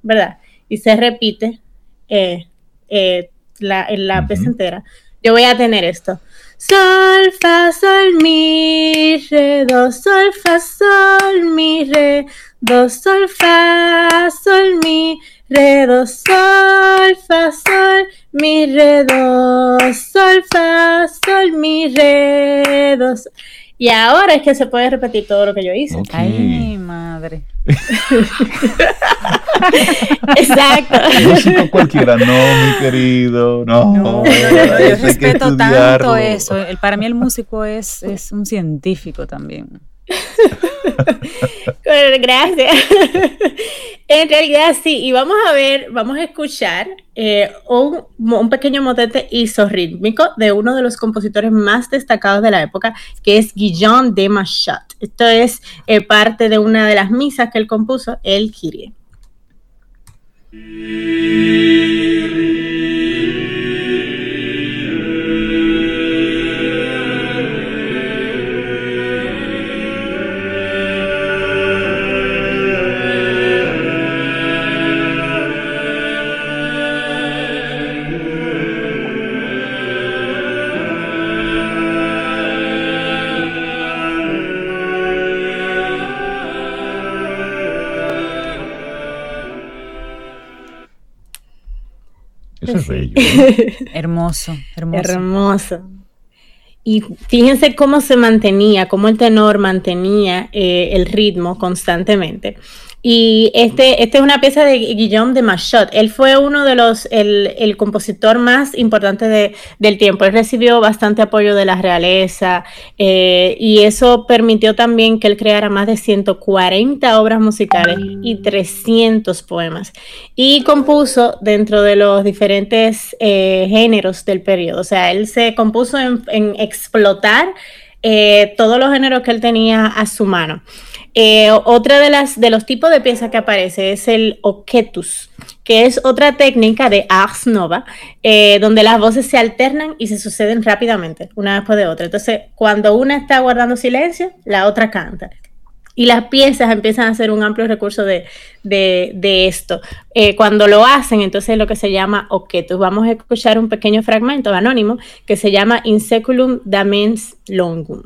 ¿verdad? Y se repite eh, eh, la, en la pieza entera, yo voy a tener esto. Sol, fa, sol, mi, re, do, sol, fa, sol, mi, re, do, sol, fa, sol, mi, re, do, sol, fa, sol, mi, re, do, sol, fa, sol, mi, re, do, sol. Y ahora es que se puede repetir todo lo que yo hice. Ay, madre. Exacto. Músico cualquiera, no, mi querido, no. No, yo respeto tanto eso. para mí el músico es, es un científico también. Gracias. en realidad sí, y vamos a ver, vamos a escuchar eh, un, pequeño motete isorrítmico de uno de los compositores más destacados de la época, que es Guillaume de Machat. Esto es eh, parte de una de las misas que él compuso, el Kyrie. hermoso, hermoso. Hermoso. Y fíjense cómo se mantenía, cómo el tenor mantenía eh, el ritmo constantemente. Y este, este es una pieza de Guillaume de Machot. Él fue uno de los, el, el compositor más importante de, del tiempo. Él recibió bastante apoyo de la realeza eh, y eso permitió también que él creara más de 140 obras musicales y 300 poemas. Y compuso dentro de los diferentes eh, géneros del periodo. O sea, él se compuso en, en explotar eh, todos los géneros que él tenía a su mano. Eh, otra de las de los tipos de piezas que aparece es el oquetus, que es otra técnica de ars nova, eh, donde las voces se alternan y se suceden rápidamente, una después de otra. Entonces, cuando una está guardando silencio, la otra canta. Y las piezas empiezan a hacer un amplio recurso de, esto. Eh, cuando lo hacen, entonces es lo que se llama oquetus. Vamos a escuchar un pequeño fragmento anónimo que se llama Inseculum Damens Longum.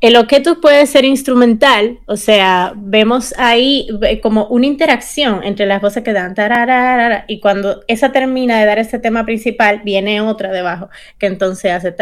El objeto puede ser instrumental, o sea, vemos ahí como una interacción entre las voces que dan y cuando esa termina de dar ese tema principal, viene otra debajo, que entonces hace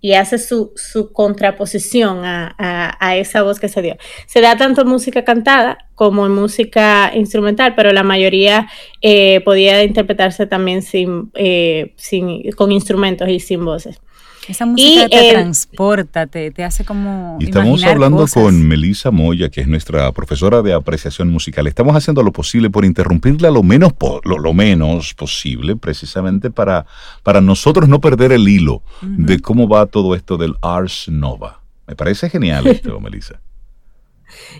y hace su, contraposición a, esa voz que se dio. Se da tanto en música cantada como en música instrumental, pero la mayoría eh, podía interpretarse también sin, eh, sin, con instrumentos y sin voces. Esa música te eh, transporta, te, hace como. Y estamos hablando con Melissa Moya, que es nuestra profesora de apreciación musical. Estamos haciendo lo posible por interrumpirla lo menos, lo, menos posible, precisamente para, para nosotros no perder el hilo de cómo va todo esto del Ars Nova. Me parece genial esto, Melissa.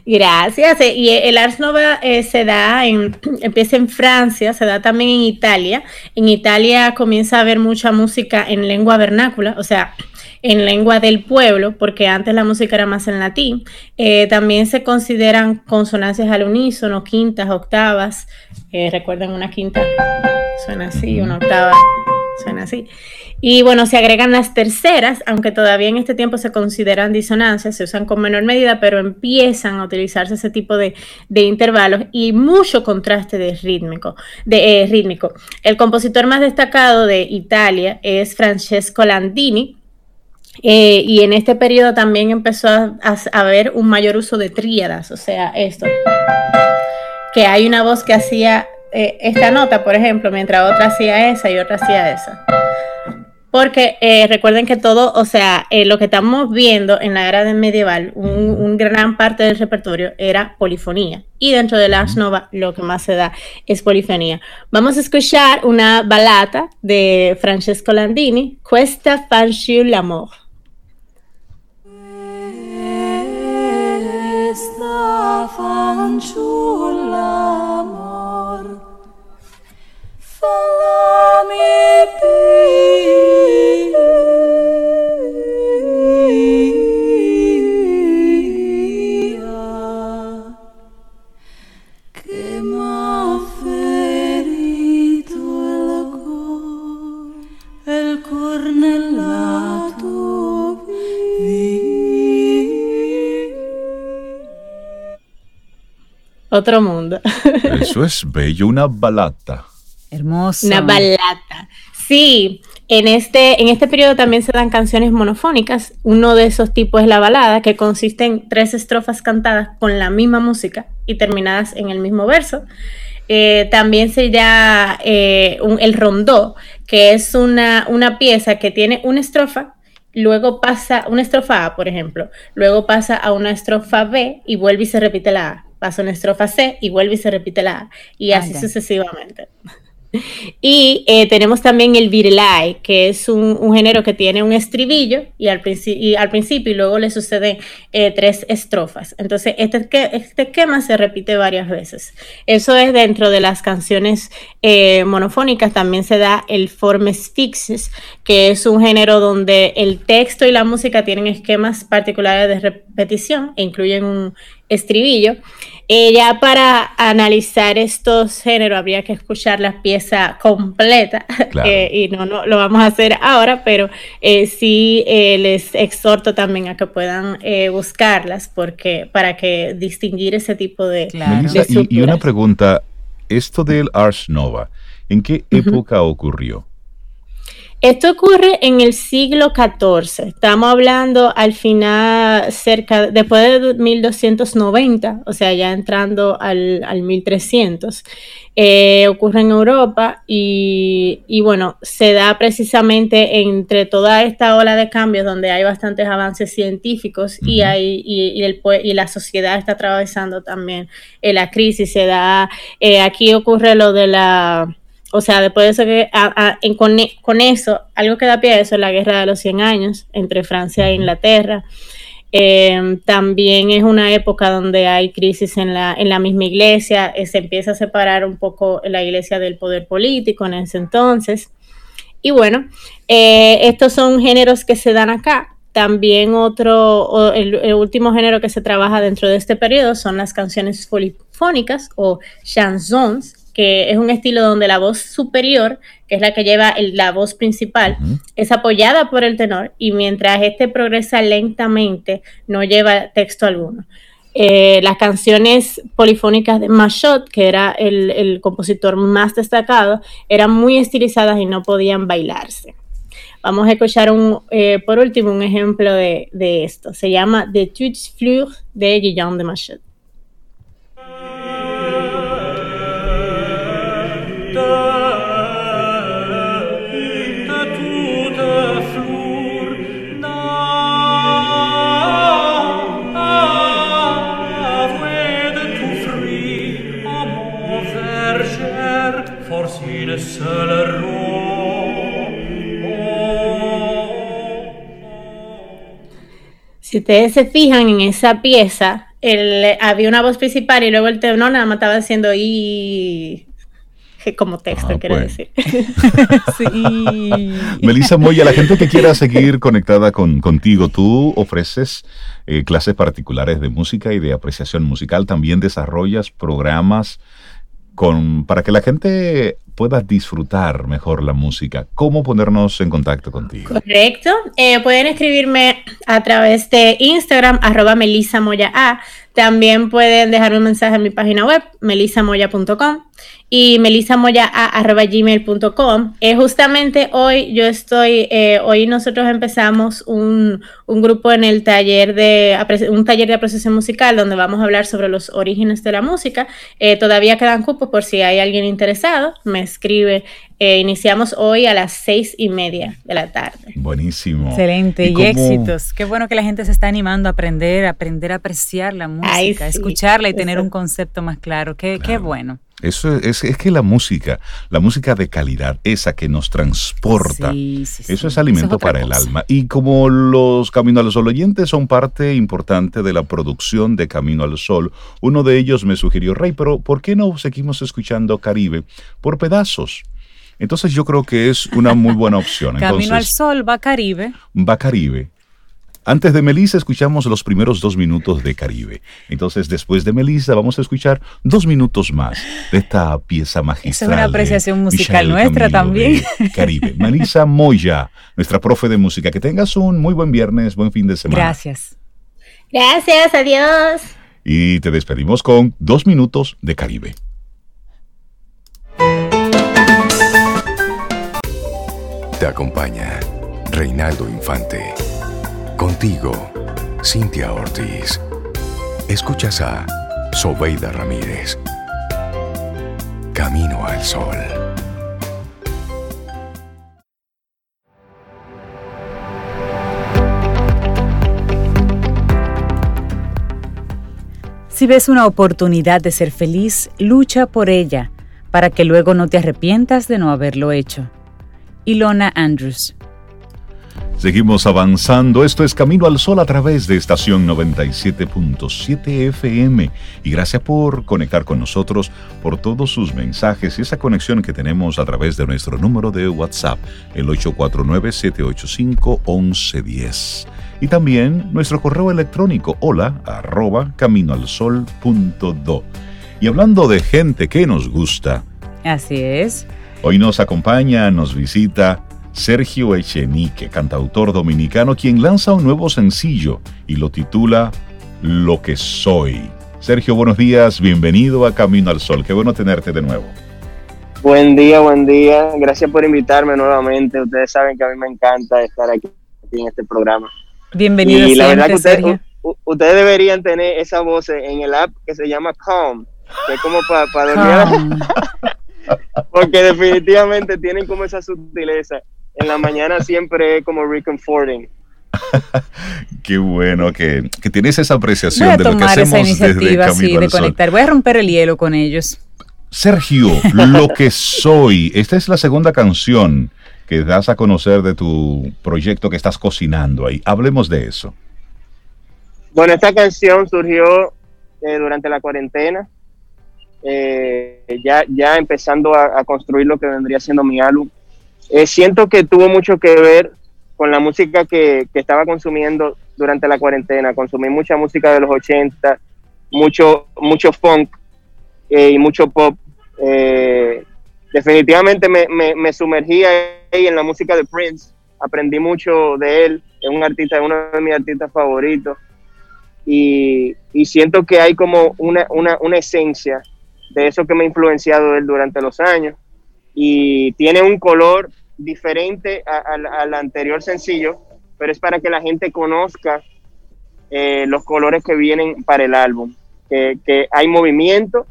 Gracias. Eh, y el Ars Nova eh, se da en, empieza en Francia, se da también en Italia. En Italia comienza a haber mucha música en lengua vernácula, o sea, en lengua del pueblo, porque antes la música era más en latín. Eh, también se consideran consonancias al unísono, quintas, octavas. recuerden una quinta, suena así, una octava, suena así. Y bueno, se agregan las terceras, aunque todavía en este tiempo se consideran disonancias, se usan con menor medida, pero empiezan a utilizarse ese tipo de, intervalos y mucho contraste de rítmico, de, eh, rítmico. El compositor más destacado de Italia es Francesco Landini, eh, y en este periodo también empezó a, haber un mayor uso de tríadas, o sea, esto, que hay una voz que hacía eh, esta nota, por ejemplo, mientras otra hacía esa y otra hacía esa. Porque eh, recuerden que todo, o sea, eh, lo que estamos viendo en la era medieval, un, gran parte del repertorio era polifonía. Y dentro de la Nova lo que más se da es polifonía. Vamos a escuchar una balata de Francesco Landini, Questa fanciul l'amor. Questa Otro mundo. Eso es bello, una balata. Hermoso. Una balata. Sí, en este, en este periodo también se dan canciones monofónicas. Uno de esos tipos es la balada, que consiste en tres estrofas cantadas con la misma música y terminadas en el mismo verso. Eh, también se da eh, el rondó, que es una, una pieza que tiene una estrofa luego pasa una estrofa A, por ejemplo, luego pasa a una estrofa B y vuelve y se repite la A pasa una estrofa C y vuelve y se repite la A, y así sucesivamente. Y eh, tenemos también el virelai, que es un, género que tiene un estribillo y al, principio y luego le suceden eh, tres estrofas. Entonces, este, este esquema se repite varias veces. Eso es dentro de las canciones eh, monofónicas. También se da el formes fixes, que es un género donde el texto y la música tienen esquemas particulares repetición e incluyen un estribillo. Eh, ya para analizar estos géneros habría que escuchar la pieza completa eh, y no, no lo vamos a hacer ahora, pero eh, sí les exhorto también a que puedan buscarlas porque para que distinguir ese tipo de, y, una pregunta, esto del Ars Nova, ¿en qué época ocurrió? Esto ocurre en el siglo XIV. Estamos hablando al final, cerca, después de 1290, o sea, ya entrando al, 1300. Eh, ocurre en Europa y, bueno, se da precisamente entre toda esta ola de cambios donde hay bastantes avances científicos y, hay, y, el, y la sociedad está atravesando también eh, la crisis. Se da, eh, aquí ocurre lo de la o sea, después de eso que en, con, eso, algo que da pie a eso es la guerra de los 100 años entre Francia e Inglaterra. Em, también es una época donde hay crisis en la, en la misma iglesia, eh, se empieza a separar un poco la iglesia del poder político en ese entonces. Y bueno, eh, estos son géneros que se dan acá. También otro, el, el, último género que se trabaja dentro de este periodo son las canciones polifónicas o chansons, que es un estilo donde la voz superior, que es la que lleva la voz principal, es apoyada por el tenor y mientras este progresa lentamente no lleva texto alguno. Eh, las canciones polifónicas de Machot, que era el, compositor más destacado, eran muy estilizadas y no podían bailarse. Vamos a escuchar un, eh, por último un ejemplo de, de, esto. Se llama The Tuts Fleurs de Guillaume de Machot. Si ustedes se fijan en esa pieza, había una voz principal y luego el tenor nada más estaba haciendo y como texto, ah, quiero pues. decir. sí. Melissa Moya, la gente que quiera seguir conectada con, contigo, tú ofreces eh, clases particulares de música y de apreciación musical, también desarrollas programas con, para que la gente pueda disfrutar mejor la música. ¿Cómo ponernos en contacto contigo? Correcto. Eh, pueden escribirme a través de Instagram, arroba. También pueden dejar un mensaje en mi página web, melisamoya.com y melisamoya.gmail.com. Eh, justamente hoy yo estoy, eh, hoy nosotros empezamos un, grupo en el taller de, un taller de apreciación musical donde vamos a hablar sobre los orígenes de la música. Eh, todavía quedan cupos por si hay alguien interesado, me escribe. Iniciamos hoy a las seis y media de la tarde. Buenísimo. Excelente y, éxitos. Qué bueno que la gente se está animando a aprender, a aprender a apreciar la música, escucharla y tener un concepto más claro. Qué, qué bueno. Eso es, es, que la música, la música de calidad, esa que nos transporta, eso es alimento para el alma. Y como los Camino al Sol oyentes son parte importante de la producción de Camino al Sol, uno de ellos me sugirió, Rey, pero ¿por qué no seguimos escuchando Caribe por pedazos? Entonces yo creo que es una muy buena opción. Camino al Sol va Caribe. Va Caribe. Antes de Melissa escuchamos los primeros dos minutos de Caribe. Entonces, después de Melissa, vamos a escuchar dos minutos más de esta pieza magistral. Es una apreciación musical nuestra también. Caribe. Melissa Moya, nuestra profe de música. Que tengas un muy buen viernes, buen fin de semana. Gracias. Gracias, adiós. Y te despedimos con dos minutos de Caribe. Te acompaña Reinaldo Infante. Contigo, Cintia Ortiz. Escuchas a Sobeida Ramírez. Camino al Sol. Si ves una oportunidad de ser feliz, lucha por ella, para que luego no te arrepientas de no haberlo hecho. Ilona Andrews Seguimos avanzando. Esto es Camino al Sol a través de estación 97.7 FM. Y gracias por conectar con nosotros, por todos sus mensajes y esa conexión que tenemos a través de nuestro número de WhatsApp, el 849-785-1110. y también nuestro correo electrónico hola arroba caminoalsol.do. Y hablando de gente que nos gusta. Así es. Hoy nos acompaña, nos visita Sergio Echenique, cantautor dominicano, quien lanza un nuevo sencillo y lo titula Lo que soy. Sergio, buenos días, bienvenido a Camino al Sol, qué bueno tenerte de nuevo. Buen día, buen día, gracias por invitarme nuevamente, ustedes saben que a mí me encanta estar aquí, en este programa. Bienvenido. Y la verdad que ustedes, ustedes deberían tener esa voz en el app que se llama Calm, que es como para dormir. Porque definitivamente tienen como esa sutileza. En la mañana siempre es como reconforting. Qué bueno que, que, tienes esa apreciación de lo que hacemos esa iniciativa así de conectar. Voy a romper el hielo con ellos. Sergio, lo que soy. Esta es la segunda canción que das a conocer de tu proyecto que estás cocinando ahí. Hablemos de eso. Bueno, esta canción surgió eh, durante la cuarentena. Eh, ya, ya empezando a, construir lo que vendría siendo mi álbum. Eh, siento que tuvo mucho que ver con la música que, estaba consumiendo durante la cuarentena. Consumí mucha música de los 80, mucho, mucho funk eh, y mucho pop. definitivamente me, me, sumergí ahí en la música de Prince. Aprendí mucho de él. Es un artista, uno de mis artistas favoritos. Y, y siento que hay como una, una, una esencia de eso que me ha influenciado él durante los años. Y tiene un color diferente al anterior sencillo, pero es para que la gente conozca eh, los colores que vienen para el álbum. Que, hay movimiento,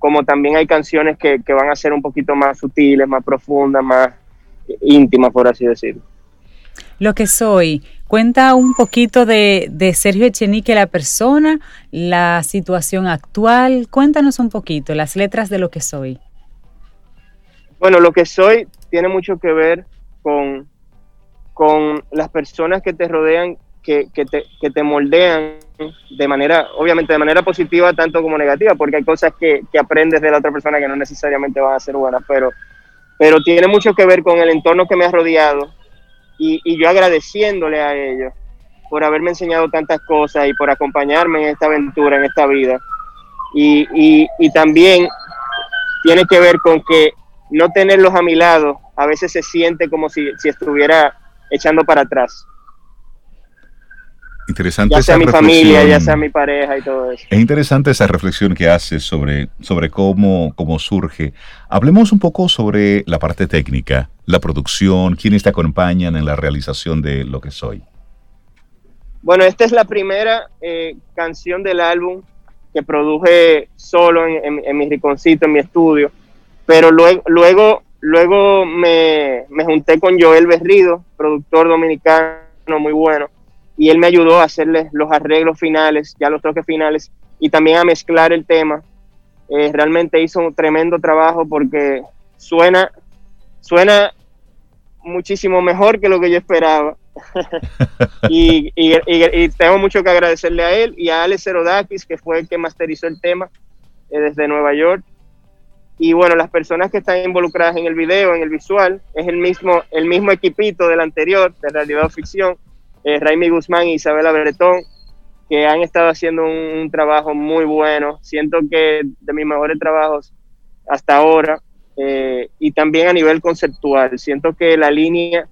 como también hay canciones que, que van a ser un poquito más sutiles, más profundas, más íntimas, por así decirlo. Lo que soy, Cuenta un poquito de, Sergio Echenique, la persona, la situación actual. Cuéntanos un poquito las letras de lo que soy. Bueno, lo que soy tiene mucho que ver con, con las personas que te rodean, que, te, que te moldean de manera, obviamente de manera positiva tanto como negativa, porque hay cosas que, que, aprendes de la otra persona que no necesariamente van a ser buenas, pero, pero tiene mucho que ver con el entorno que me ha rodeado, y, yo agradeciéndole a ellos por haberme enseñado tantas cosas y por acompañarme en esta aventura, en esta vida. Y, también tiene que ver con que no tenerlos a mi lado a veces se siente como si, si estuviera echando para atrás. Interesante ya sea mi familia, ya sea mi pareja y todo eso. Es interesante esa reflexión que haces sobre, sobre cómo, cómo surge. Hablemos un poco sobre la parte técnica, la producción, quiénes te acompañan en la realización de lo que soy. Bueno, esta es la primera eh, canción del álbum que produje solo en, mi rinconcito, en mi estudio, pero luego, luego, luego me, me junté con Joel Berrido, productor dominicano muy bueno, y él me ayudó a hacerle los arreglos finales, ya los toques finales, y también a mezclar el tema. Eh, realmente hizo un tremendo trabajo porque suena, suena muchísimo mejor que lo que yo esperaba. y, tengo mucho que agradecerle a él y a Alex Serodakis, que fue el que masterizó el tema eh, desde Nueva York. Y bueno, las personas que están involucradas en el video, en el visual, es el mismo, el mismo equipito del anterior, de realidad o ficción, eh, Raimi Guzmán y Isabela Bretón, que han estado haciendo un, trabajo muy bueno. Siento que de mis mejores trabajos hasta ahora, eh, y también a nivel conceptual. Siento que la línea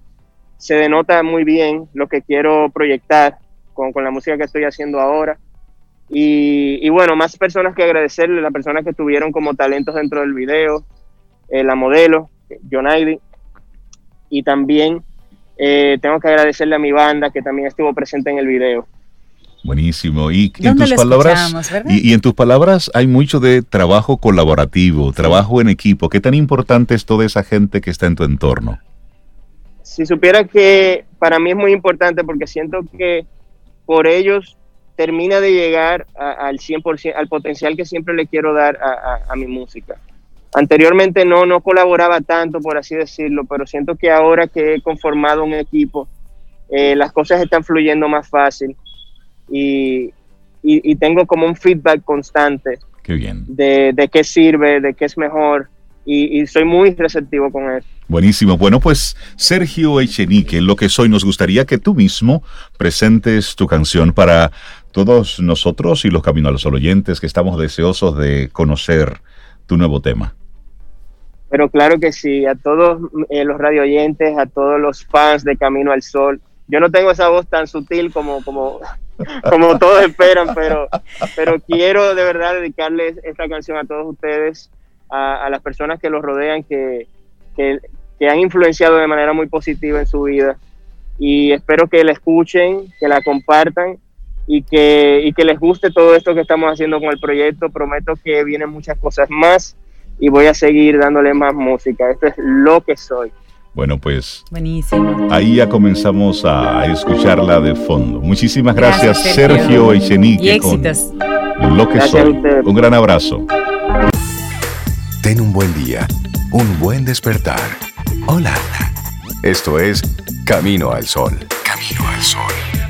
se denota muy bien lo que quiero proyectar con, la música que estoy haciendo ahora. Y, bueno, más personas que agradecerle, las personas que estuvieron como talentos dentro del video, eh, la modelo, Jonaidi, y también eh, tengo que agradecerle a mi banda que también estuvo presente en el video. Buenísimo. Y en tus palabras, y, en tus palabras hay mucho de trabajo colaborativo, trabajo en equipo. ¿Qué tan importante es toda esa gente que está en tu entorno? Si supiera que para mí es muy importante porque siento que por ellos termina de llegar al 100%, al potencial que siempre le quiero dar a mi música. Anteriormente no, no colaboraba tanto, por así decirlo, pero siento que ahora que he conformado un equipo, eh, las cosas están fluyendo más fácil y, y, tengo como un feedback constante qué bien. De, de, qué sirve, de qué es mejor. y, soy muy receptivo con eso. Buenísimo. Bueno, pues Sergio Echenique, lo que soy, nos gustaría que tú mismo presentes tu canción para todos nosotros y los Camino a los oyentes que estamos deseosos de conocer tu nuevo tema. Pero claro que sí, a todos eh, los radio oyentes, a todos los fans de Camino al Sol. Yo no tengo esa voz tan sutil como, como, como todos esperan, pero, pero quiero de verdad dedicarles esta canción a todos ustedes, a, las personas que los rodean, que, que, que han influenciado de manera muy positiva en su vida. Y espero que la escuchen, que la compartan y que, y que les guste todo esto que estamos haciendo con el proyecto. Prometo que vienen muchas cosas más y voy a seguir dándole más música. Esto es lo que soy. Bueno, pues Buenísimo. ahí ya comenzamos a escucharla de fondo. Muchísimas gracias, Sergio, Echenique. Y éxitos. lo que soy. Un gran abrazo. Ten un buen día, un buen despertar. Hola. Esto es Camino al Sol. Camino al Sol.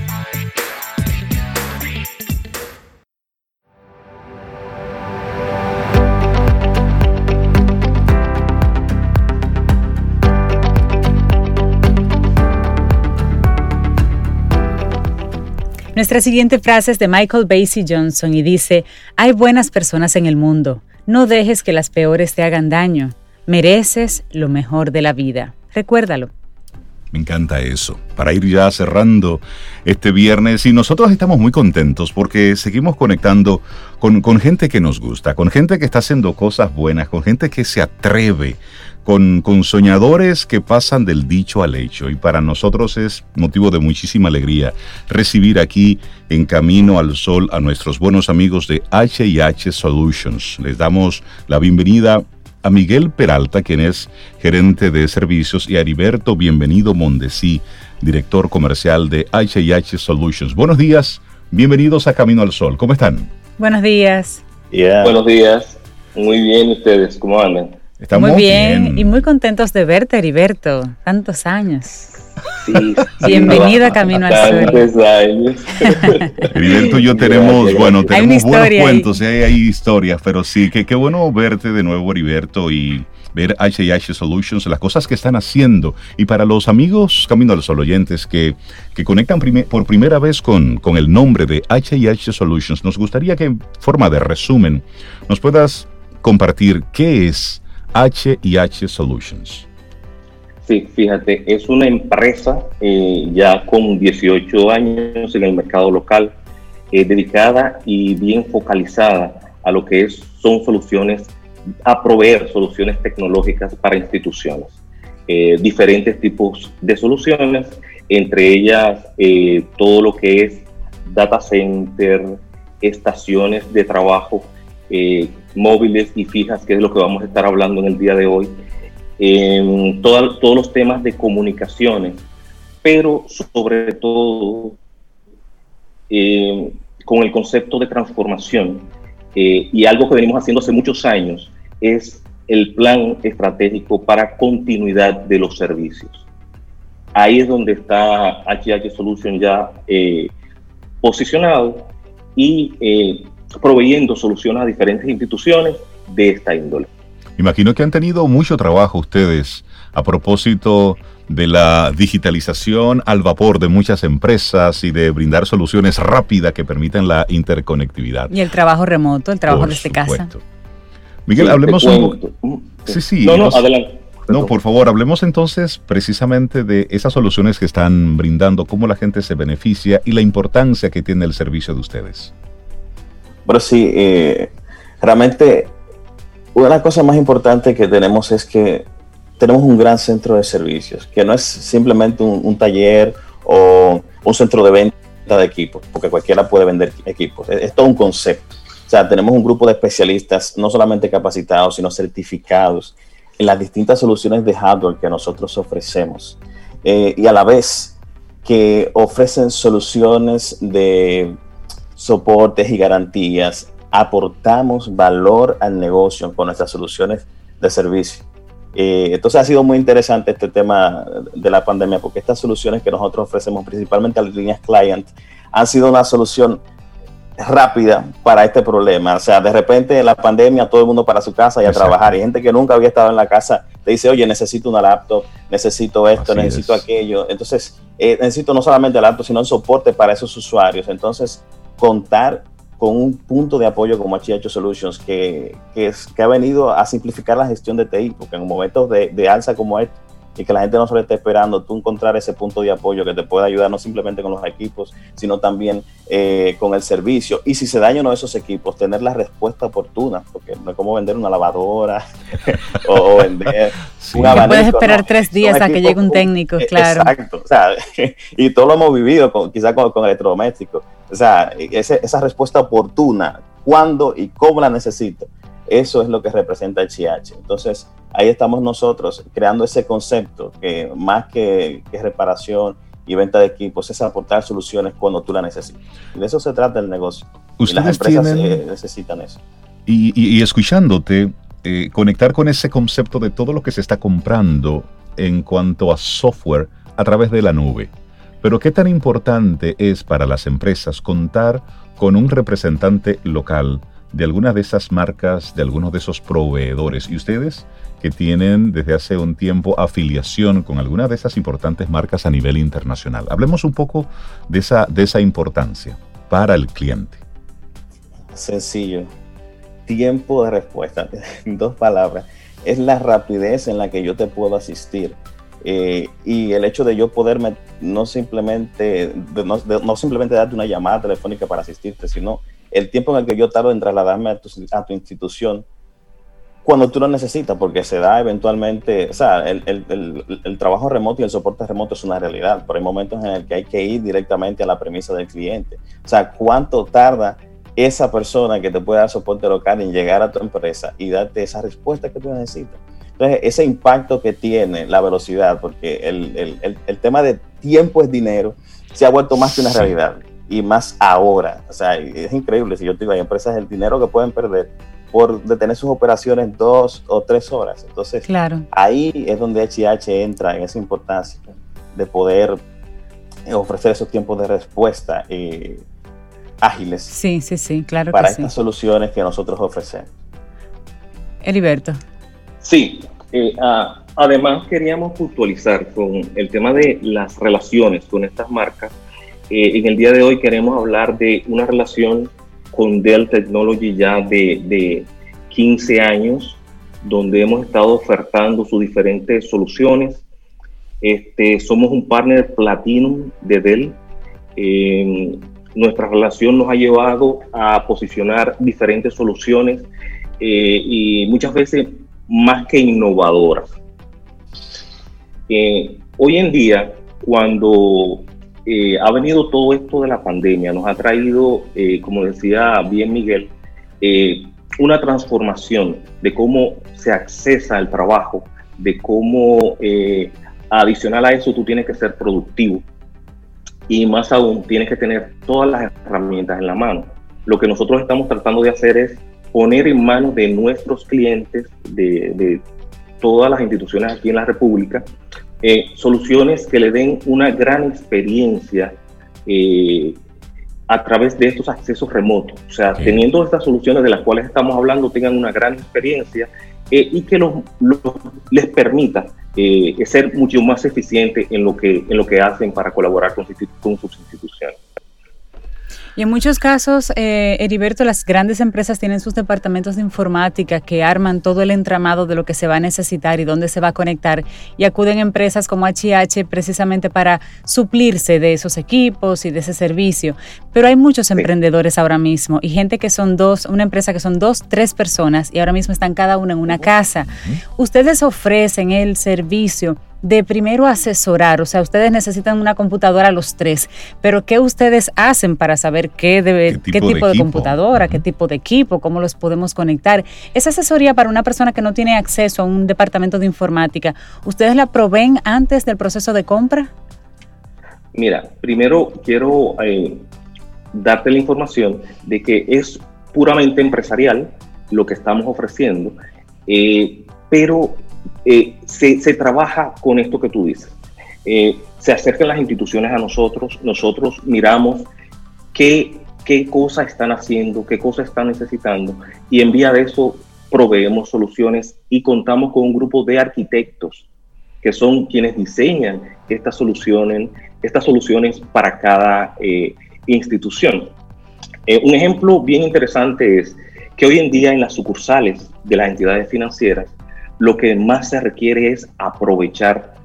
Nuestra siguiente frase es de Michael Basie Johnson y dice, hay buenas personas en el mundo, no dejes que las peores te hagan daño, mereces lo mejor de la vida. Recuérdalo. Me encanta eso. Para ir ya cerrando este viernes y nosotros estamos muy contentos porque seguimos conectando con, con, gente que nos gusta, con gente que está haciendo cosas buenas, con gente que se atreve con, soñadores que pasan del dicho al hecho. Y para nosotros es motivo de muchísima alegría recibir aquí en Camino al Sol a nuestros buenos amigos de HH Solutions. Les damos la bienvenida a Miguel Peralta, quien es gerente de servicios, y a Heriberto Bienvenido Mondesí, director comercial de HH Solutions. Buenos días, bienvenidos a Camino al Sol. ¿Cómo están? Buenos días. Buenos días. Muy bien, ¿ustedes cómo andan? Estamos muy bien, y muy contentos de verte, Heriberto. Tantos años. Sí, Bienvenido a Camino al Sol. años. Heriberto y yo tenemos, bueno, tenemos buenos cuentos, y hay, historias, pero sí, que qué bueno verte de nuevo, Heriberto, y ver HH Solutions, las cosas que están haciendo. Y para los amigos Camino al Sol oyentes que, que conectan por primera vez con, con el nombre de HH Solutions, nos gustaría que en forma de resumen nos puedas compartir qué es HIH Solutions. Sí, fíjate, es una empresa eh, ya con 18 años en el mercado local, eh, dedicada y bien focalizada a lo que es, son soluciones, a proveer soluciones tecnológicas para instituciones. Eh, diferentes tipos de soluciones, entre ellas todo lo que es data center, estaciones de trabajo, móviles y fijas, que es lo que vamos a estar hablando en el día de hoy, en todos los temas de comunicaciones, pero sobre todo eh, con el concepto de transformación eh, y algo que venimos haciendo hace muchos años es el plan estratégico para continuidad de los servicios. Ahí es donde está HH Solution ya eh, posicionado y proveyendo soluciones a diferentes instituciones de esta índole. Imagino que han tenido mucho trabajo ustedes a propósito de la digitalización al vapor de muchas empresas y de brindar soluciones rápidas que permitan la interconectividad. Y el trabajo remoto, el trabajo desde casa. Miguel, hablemos un poco. Sí, sí. No, no, adelante. No, por favor, hablemos entonces precisamente de esas soluciones que están brindando, cómo la gente se beneficia y la importancia que tiene el servicio de ustedes. Bueno, sí, eh, realmente una de las cosas más importantes que tenemos es que tenemos un gran centro de servicios, que no es simplemente un, taller o un centro de venta de equipos, porque cualquiera puede vender equipos. Es, todo un concepto. O sea, tenemos un grupo de especialistas no solamente capacitados, sino certificados en las distintas soluciones de hardware que nosotros ofrecemos. Eh, y a la vez que ofrecen soluciones de soportes y garantías, aportamos valor al negocio con nuestras soluciones de servicio. Eh, entonces ha sido muy interesante este tema de la pandemia porque estas soluciones que nosotros ofrecemos principalmente a las líneas client han sido una solución rápida para este problema. O sea, de repente en la pandemia todo el mundo para su casa y a trabajar. Y gente que nunca había estado en la casa te dice, oye, necesito una laptop, necesito esto, necesito aquello. Entonces, eh, necesito no solamente la laptop, sino el soporte para esos usuarios. Entonces, contar con un punto de apoyo como HH Solutions que, que, que, ha venido a simplificar la gestión de TI, porque en momentos de, de alza como este, y que la gente no solo esté esperando, tú encontrar ese punto de apoyo que te pueda ayudar no simplemente con los equipos, sino también eh, con el servicio. Y si se dañan uno de esos equipos, tener la respuesta oportuna, porque no es como vender una lavadora o, vender un abanico, Puedes esperar tres días a que llegue un técnico, eh, claro. Exacto, o sea, y todo lo hemos vivido con, quizás con, con electrodomésticos. O sea, esa respuesta oportuna, cuándo y cómo la necesito eso es lo que representa el CH. Entonces, ahí estamos nosotros creando ese concepto que más que, reparación y venta de equipos es aportar soluciones cuando tú la necesitas. de eso se trata el negocio. y las empresas eh, necesitan eso. Y, escuchándote, eh, conectar con ese concepto de todo lo que se está comprando en cuanto a software a través de la nube. Pero qué tan importante es para las empresas contar con un representante local de alguna de esas marcas, de algunos de esos proveedores. Y ustedes que tienen desde hace un tiempo afiliación con alguna de esas importantes marcas a nivel internacional. Hablemos un poco de esa, de esa importancia para el cliente. Sencillo. Tiempo de respuesta. Dos palabras. Es la rapidez en la que yo te puedo asistir. Eh, y el hecho de yo poderme no simplemente, no, no simplemente darte una llamada telefónica para asistirte, sino el tiempo en el que yo tardo en trasladarme a tu, a tu institución cuando tú lo necesitas, porque se da eventualmente, o sea, el, el, el, trabajo remoto y el soporte remoto es una realidad, pero hay momentos en el que hay que ir directamente a la premisa del cliente. O sea, ¿cuánto tarda esa persona que te puede dar soporte local en llegar a tu empresa y darte esa respuesta que tú necesitas? Entonces, ese impacto que tiene la velocidad, porque el, tema de tiempo es dinero, se ha vuelto más que una realidad y más ahora. O sea, es increíble. Si yo te digo, hay empresas el dinero que pueden perder por detener sus operaciones dos o tres horas. Entonces, claro. ahí es donde HH entra en esa importancia de poder ofrecer esos tiempos de respuesta eh, ágiles. Sí, sí, sí, claro. Para estas soluciones que nosotros ofrecemos. Heriberto. Sí, eh, ah, además queríamos puntualizar con el tema de las relaciones con estas marcas eh, en el día de hoy queremos hablar de una relación con Dell Technology ya de, de 15 años, donde hemos estado ofertando sus diferentes soluciones. Este, somos un partner Platinum de Dell. Eh, nuestra relación nos ha llevado a posicionar diferentes soluciones eh, y muchas veces más que innovadoras. hoy en día, cuando eh, ha venido todo esto de la pandemia, nos ha traído, eh, como decía bien Miguel, eh, una transformación de cómo se accesa al trabajo, de cómo adicional a eso tú tienes que ser productivo y más aún tienes que tener todas las herramientas en la mano. Lo que nosotros estamos tratando de hacer es poner en manos de nuestros clientes, de, de todas las instituciones aquí en la República, eh, soluciones que le den una gran experiencia eh, a través de estos accesos remotos. O sea, teniendo estas soluciones de las cuales estamos hablando, tengan una gran experiencia eh, y que los, les permita ser mucho más eficientes en lo que, en lo que hacen para colaborar con, con sus instituciones. Y en muchos casos, eh, Heriberto, las grandes empresas tienen sus departamentos de informática que arman todo el entramado de lo que se va a necesitar y dónde se va a conectar y acuden empresas como HH precisamente para suplirse de esos equipos y de ese servicio. Pero hay muchos emprendedores ahora mismo y gente que son dos, una empresa que son dos, tres personas y ahora mismo están cada uno en una casa. Ustedes ofrecen el servicio de primero asesorar, o sea, ustedes necesitan una computadora los tres, pero ¿qué ustedes hacen para saber qué, debe, qué tipo, de, computadora, qué tipo de equipo, cómo los podemos conectar? Esa asesoría para una persona que no tiene acceso a un departamento de informática, ¿ustedes la proveen antes del proceso de compra? Mira, primero quiero eh, darte la información de que es puramente empresarial lo que estamos ofreciendo, eh, pero eh, se, trabaja con esto que tú dices. Eh, se acercan las instituciones a nosotros, nosotros miramos qué qué cosa están haciendo, qué cosa están necesitando y en vía de eso proveemos soluciones y contamos con un grupo de arquitectos que son quienes diseñan estas soluciones, estas soluciones para cada eh, institución. Un ejemplo bien interesante es que hoy en día en las sucursales de las entidades financieras, lo que más se requiere es aprovechar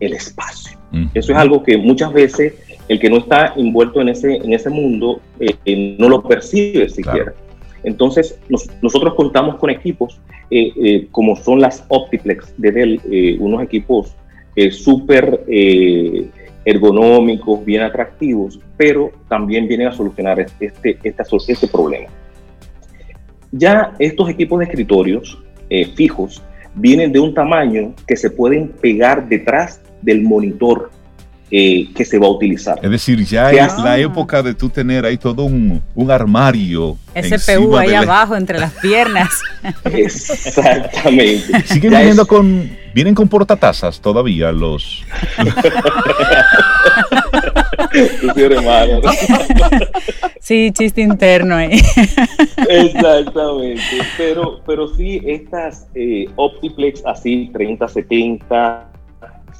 el espacio. Eso es algo que muchas veces el que no está envuelto en ese, en ese mundo eh, no lo percibe siquiera. Entonces, nosotros contamos con equipos eh, eh, como son las Optiplex de Dell, unos equipos súper ergonómicos, bien atractivos, pero también vienen a solucionar este, este, este problema. Ya estos equipos de escritorios fijos vienen de un tamaño que se pueden pegar detrás del monitor eh, que se va a utilizar. Es decir, ya es la época de tú tener ahí todo un, un armario. SPU ahí abajo entre las piernas. Exactamente. Siguen viniendo con, vienen con portatazas todavía los... sí, chiste interno ahí. Exactamente, pero, pero sí, estas eh, Optiplex así 3070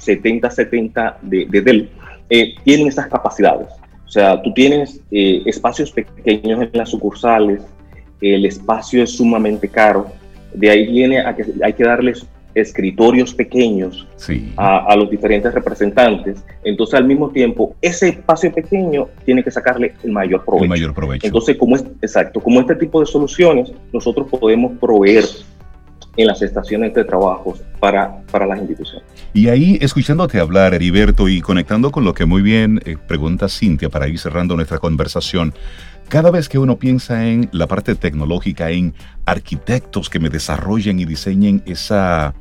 70-70 de, de, Dell, eh, tienen esas capacidades. O sea, tú tienes eh, espacios pequeños en las sucursales, el espacio es sumamente caro, de ahí viene a que hay que darles escritorios pequeños a, los diferentes representantes. Entonces, al mismo tiempo, ese espacio pequeño tiene que sacarle el mayor provecho. El mayor provecho. Entonces, como es, exacto, como este tipo de soluciones, nosotros podemos proveer en las estaciones de trabajo para, para las instituciones. Y ahí, escuchándote hablar, Heriberto, y conectando con lo que muy bien eh, pregunta Cintia para ir cerrando nuestra conversación, cada vez que uno piensa en la parte tecnológica, en arquitectos que me desarrollen y diseñen esa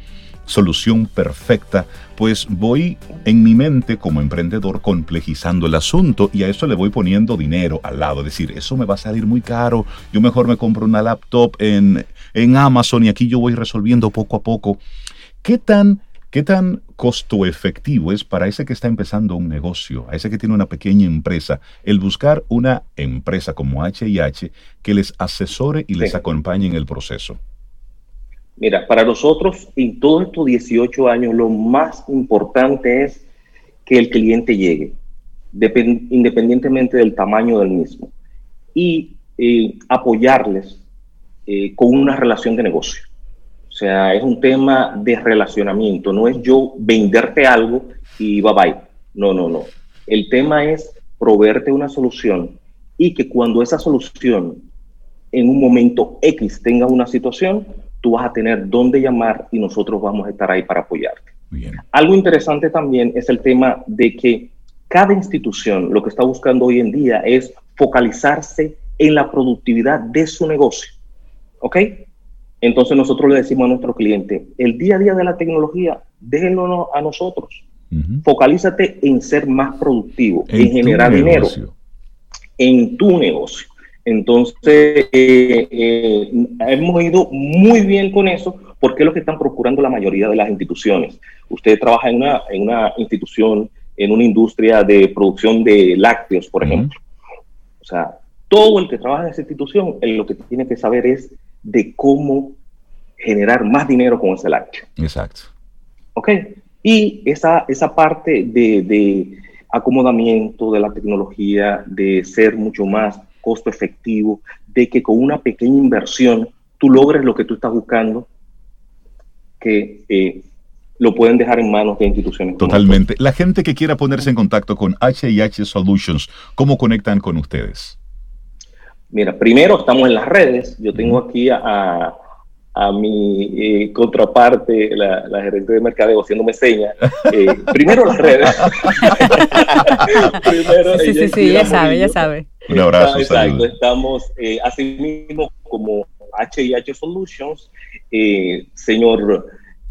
solución perfecta, pues voy en mi mente como emprendedor complejizando el asunto y a eso le voy poniendo dinero al lado. Es decir, eso me va a salir muy caro, yo mejor me compro una laptop en en Amazon y aquí yo voy resolviendo poco a poco. ¿Qué tan, qué tan costo efectivo es para ese que está empezando un negocio, a ese que tiene una pequeña empresa, el buscar una empresa como HIH que les asesore y les acompañe en el proceso? Mira, para nosotros en todos estos 18 años lo más importante es que el cliente llegue, independientemente del tamaño del mismo, y eh, apoyarles eh, con una relación de negocio. O sea, es un tema de relacionamiento, no es yo venderte algo y bye bye. No, no, no. El tema es proveerte una solución y que cuando esa solución en un momento X tenga una situación, tú vas a tener dónde llamar y nosotros vamos a estar ahí para apoyarte. Algo interesante también es el tema de que cada institución lo que está buscando hoy en día es focalizarse en la productividad de su negocio. ¿Ok? Entonces nosotros le decimos a nuestro cliente, el día a día de la tecnología, déjenlo a nosotros. Focalízate en ser más productivo, en, generar dinero en tu negocio. Entonces, eh, eh, hemos ido muy bien con eso porque es lo que están procurando la mayoría de las instituciones. Usted trabaja en una, en una institución, en una industria de producción de lácteos, por ejemplo. O sea, todo el que trabaja en esa institución, lo que tiene que saber es de cómo generar más dinero con ese lácteo. Exacto. ¿Ok? Y esa, esa parte de, de, acomodamiento de la tecnología, de ser mucho más costo efectivo, de que con una pequeña inversión tú logres lo que tú estás buscando, que eh, lo pueden dejar en manos de instituciones. Totalmente. La gente que quiera ponerse en contacto con HIH Solutions, ¿cómo conectan con ustedes? Mira, primero estamos en las redes. Yo tengo aquí a, a mi eh, contraparte, la, la, gerente de mercadeo, haciéndome señas. Eh, primero las redes. primero, sí, sí, sí, ya sabe, ya sabe. Un abrazo. Exacto, estamos eh, así mismo como HIH Solutions. Eh, señor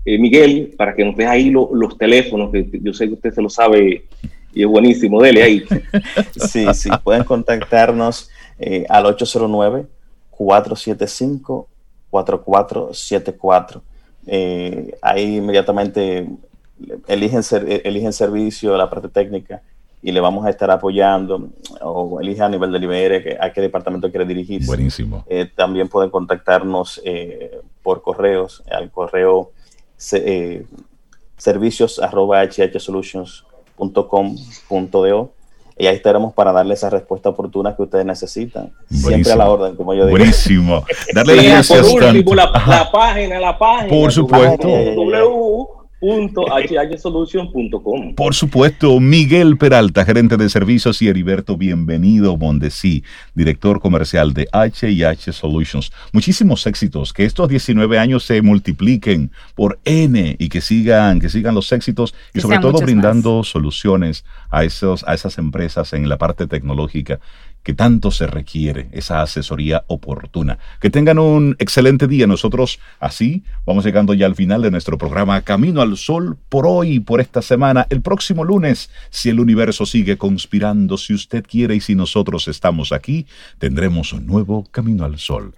Miguel, para que nos dé ahí los teléfonos, que yo sé que usted se lo sabe y es buenísimo, dele ahí. Sí, sí, pueden contactarnos eh, al 809-475-4474. Eh, ahí inmediatamente eligen, ser, eligen servicio, la parte técnica y le vamos a estar apoyando o elija a nivel del IBR a qué departamento quiere dirigirse. Buenísimo. Eh, también pueden contactarnos eh, por correos al correo eh, servicios arroba hhsolutions.com.do y ahí estaremos para darle esa respuesta oportuna que ustedes necesitan. Siempre a la orden, como yo digo. Buenísimo. Darle gracias. Por último, la, la, página, la página. Por supuesto. www.hhsolution.com. Por supuesto, Miguel Peralta, gerente de servicios, y Heriberto Bienvenido Mondesí, director comercial de H&H Solutions. Muchísimos éxitos, que estos 19 años se multipliquen por N y que sigan, que sigan los éxitos y que sobre todo brindando más. soluciones a, esos, a esas empresas en la parte tecnológica que tanto se requiere, esa asesoría oportuna. Que tengan un excelente día. Nosotros así vamos llegando ya al final de nuestro programa Camino al Sol por hoy, por esta semana. El próximo lunes, si el universo sigue conspirando, si usted quiere y si nosotros estamos aquí, tendremos un nuevo Camino al Sol.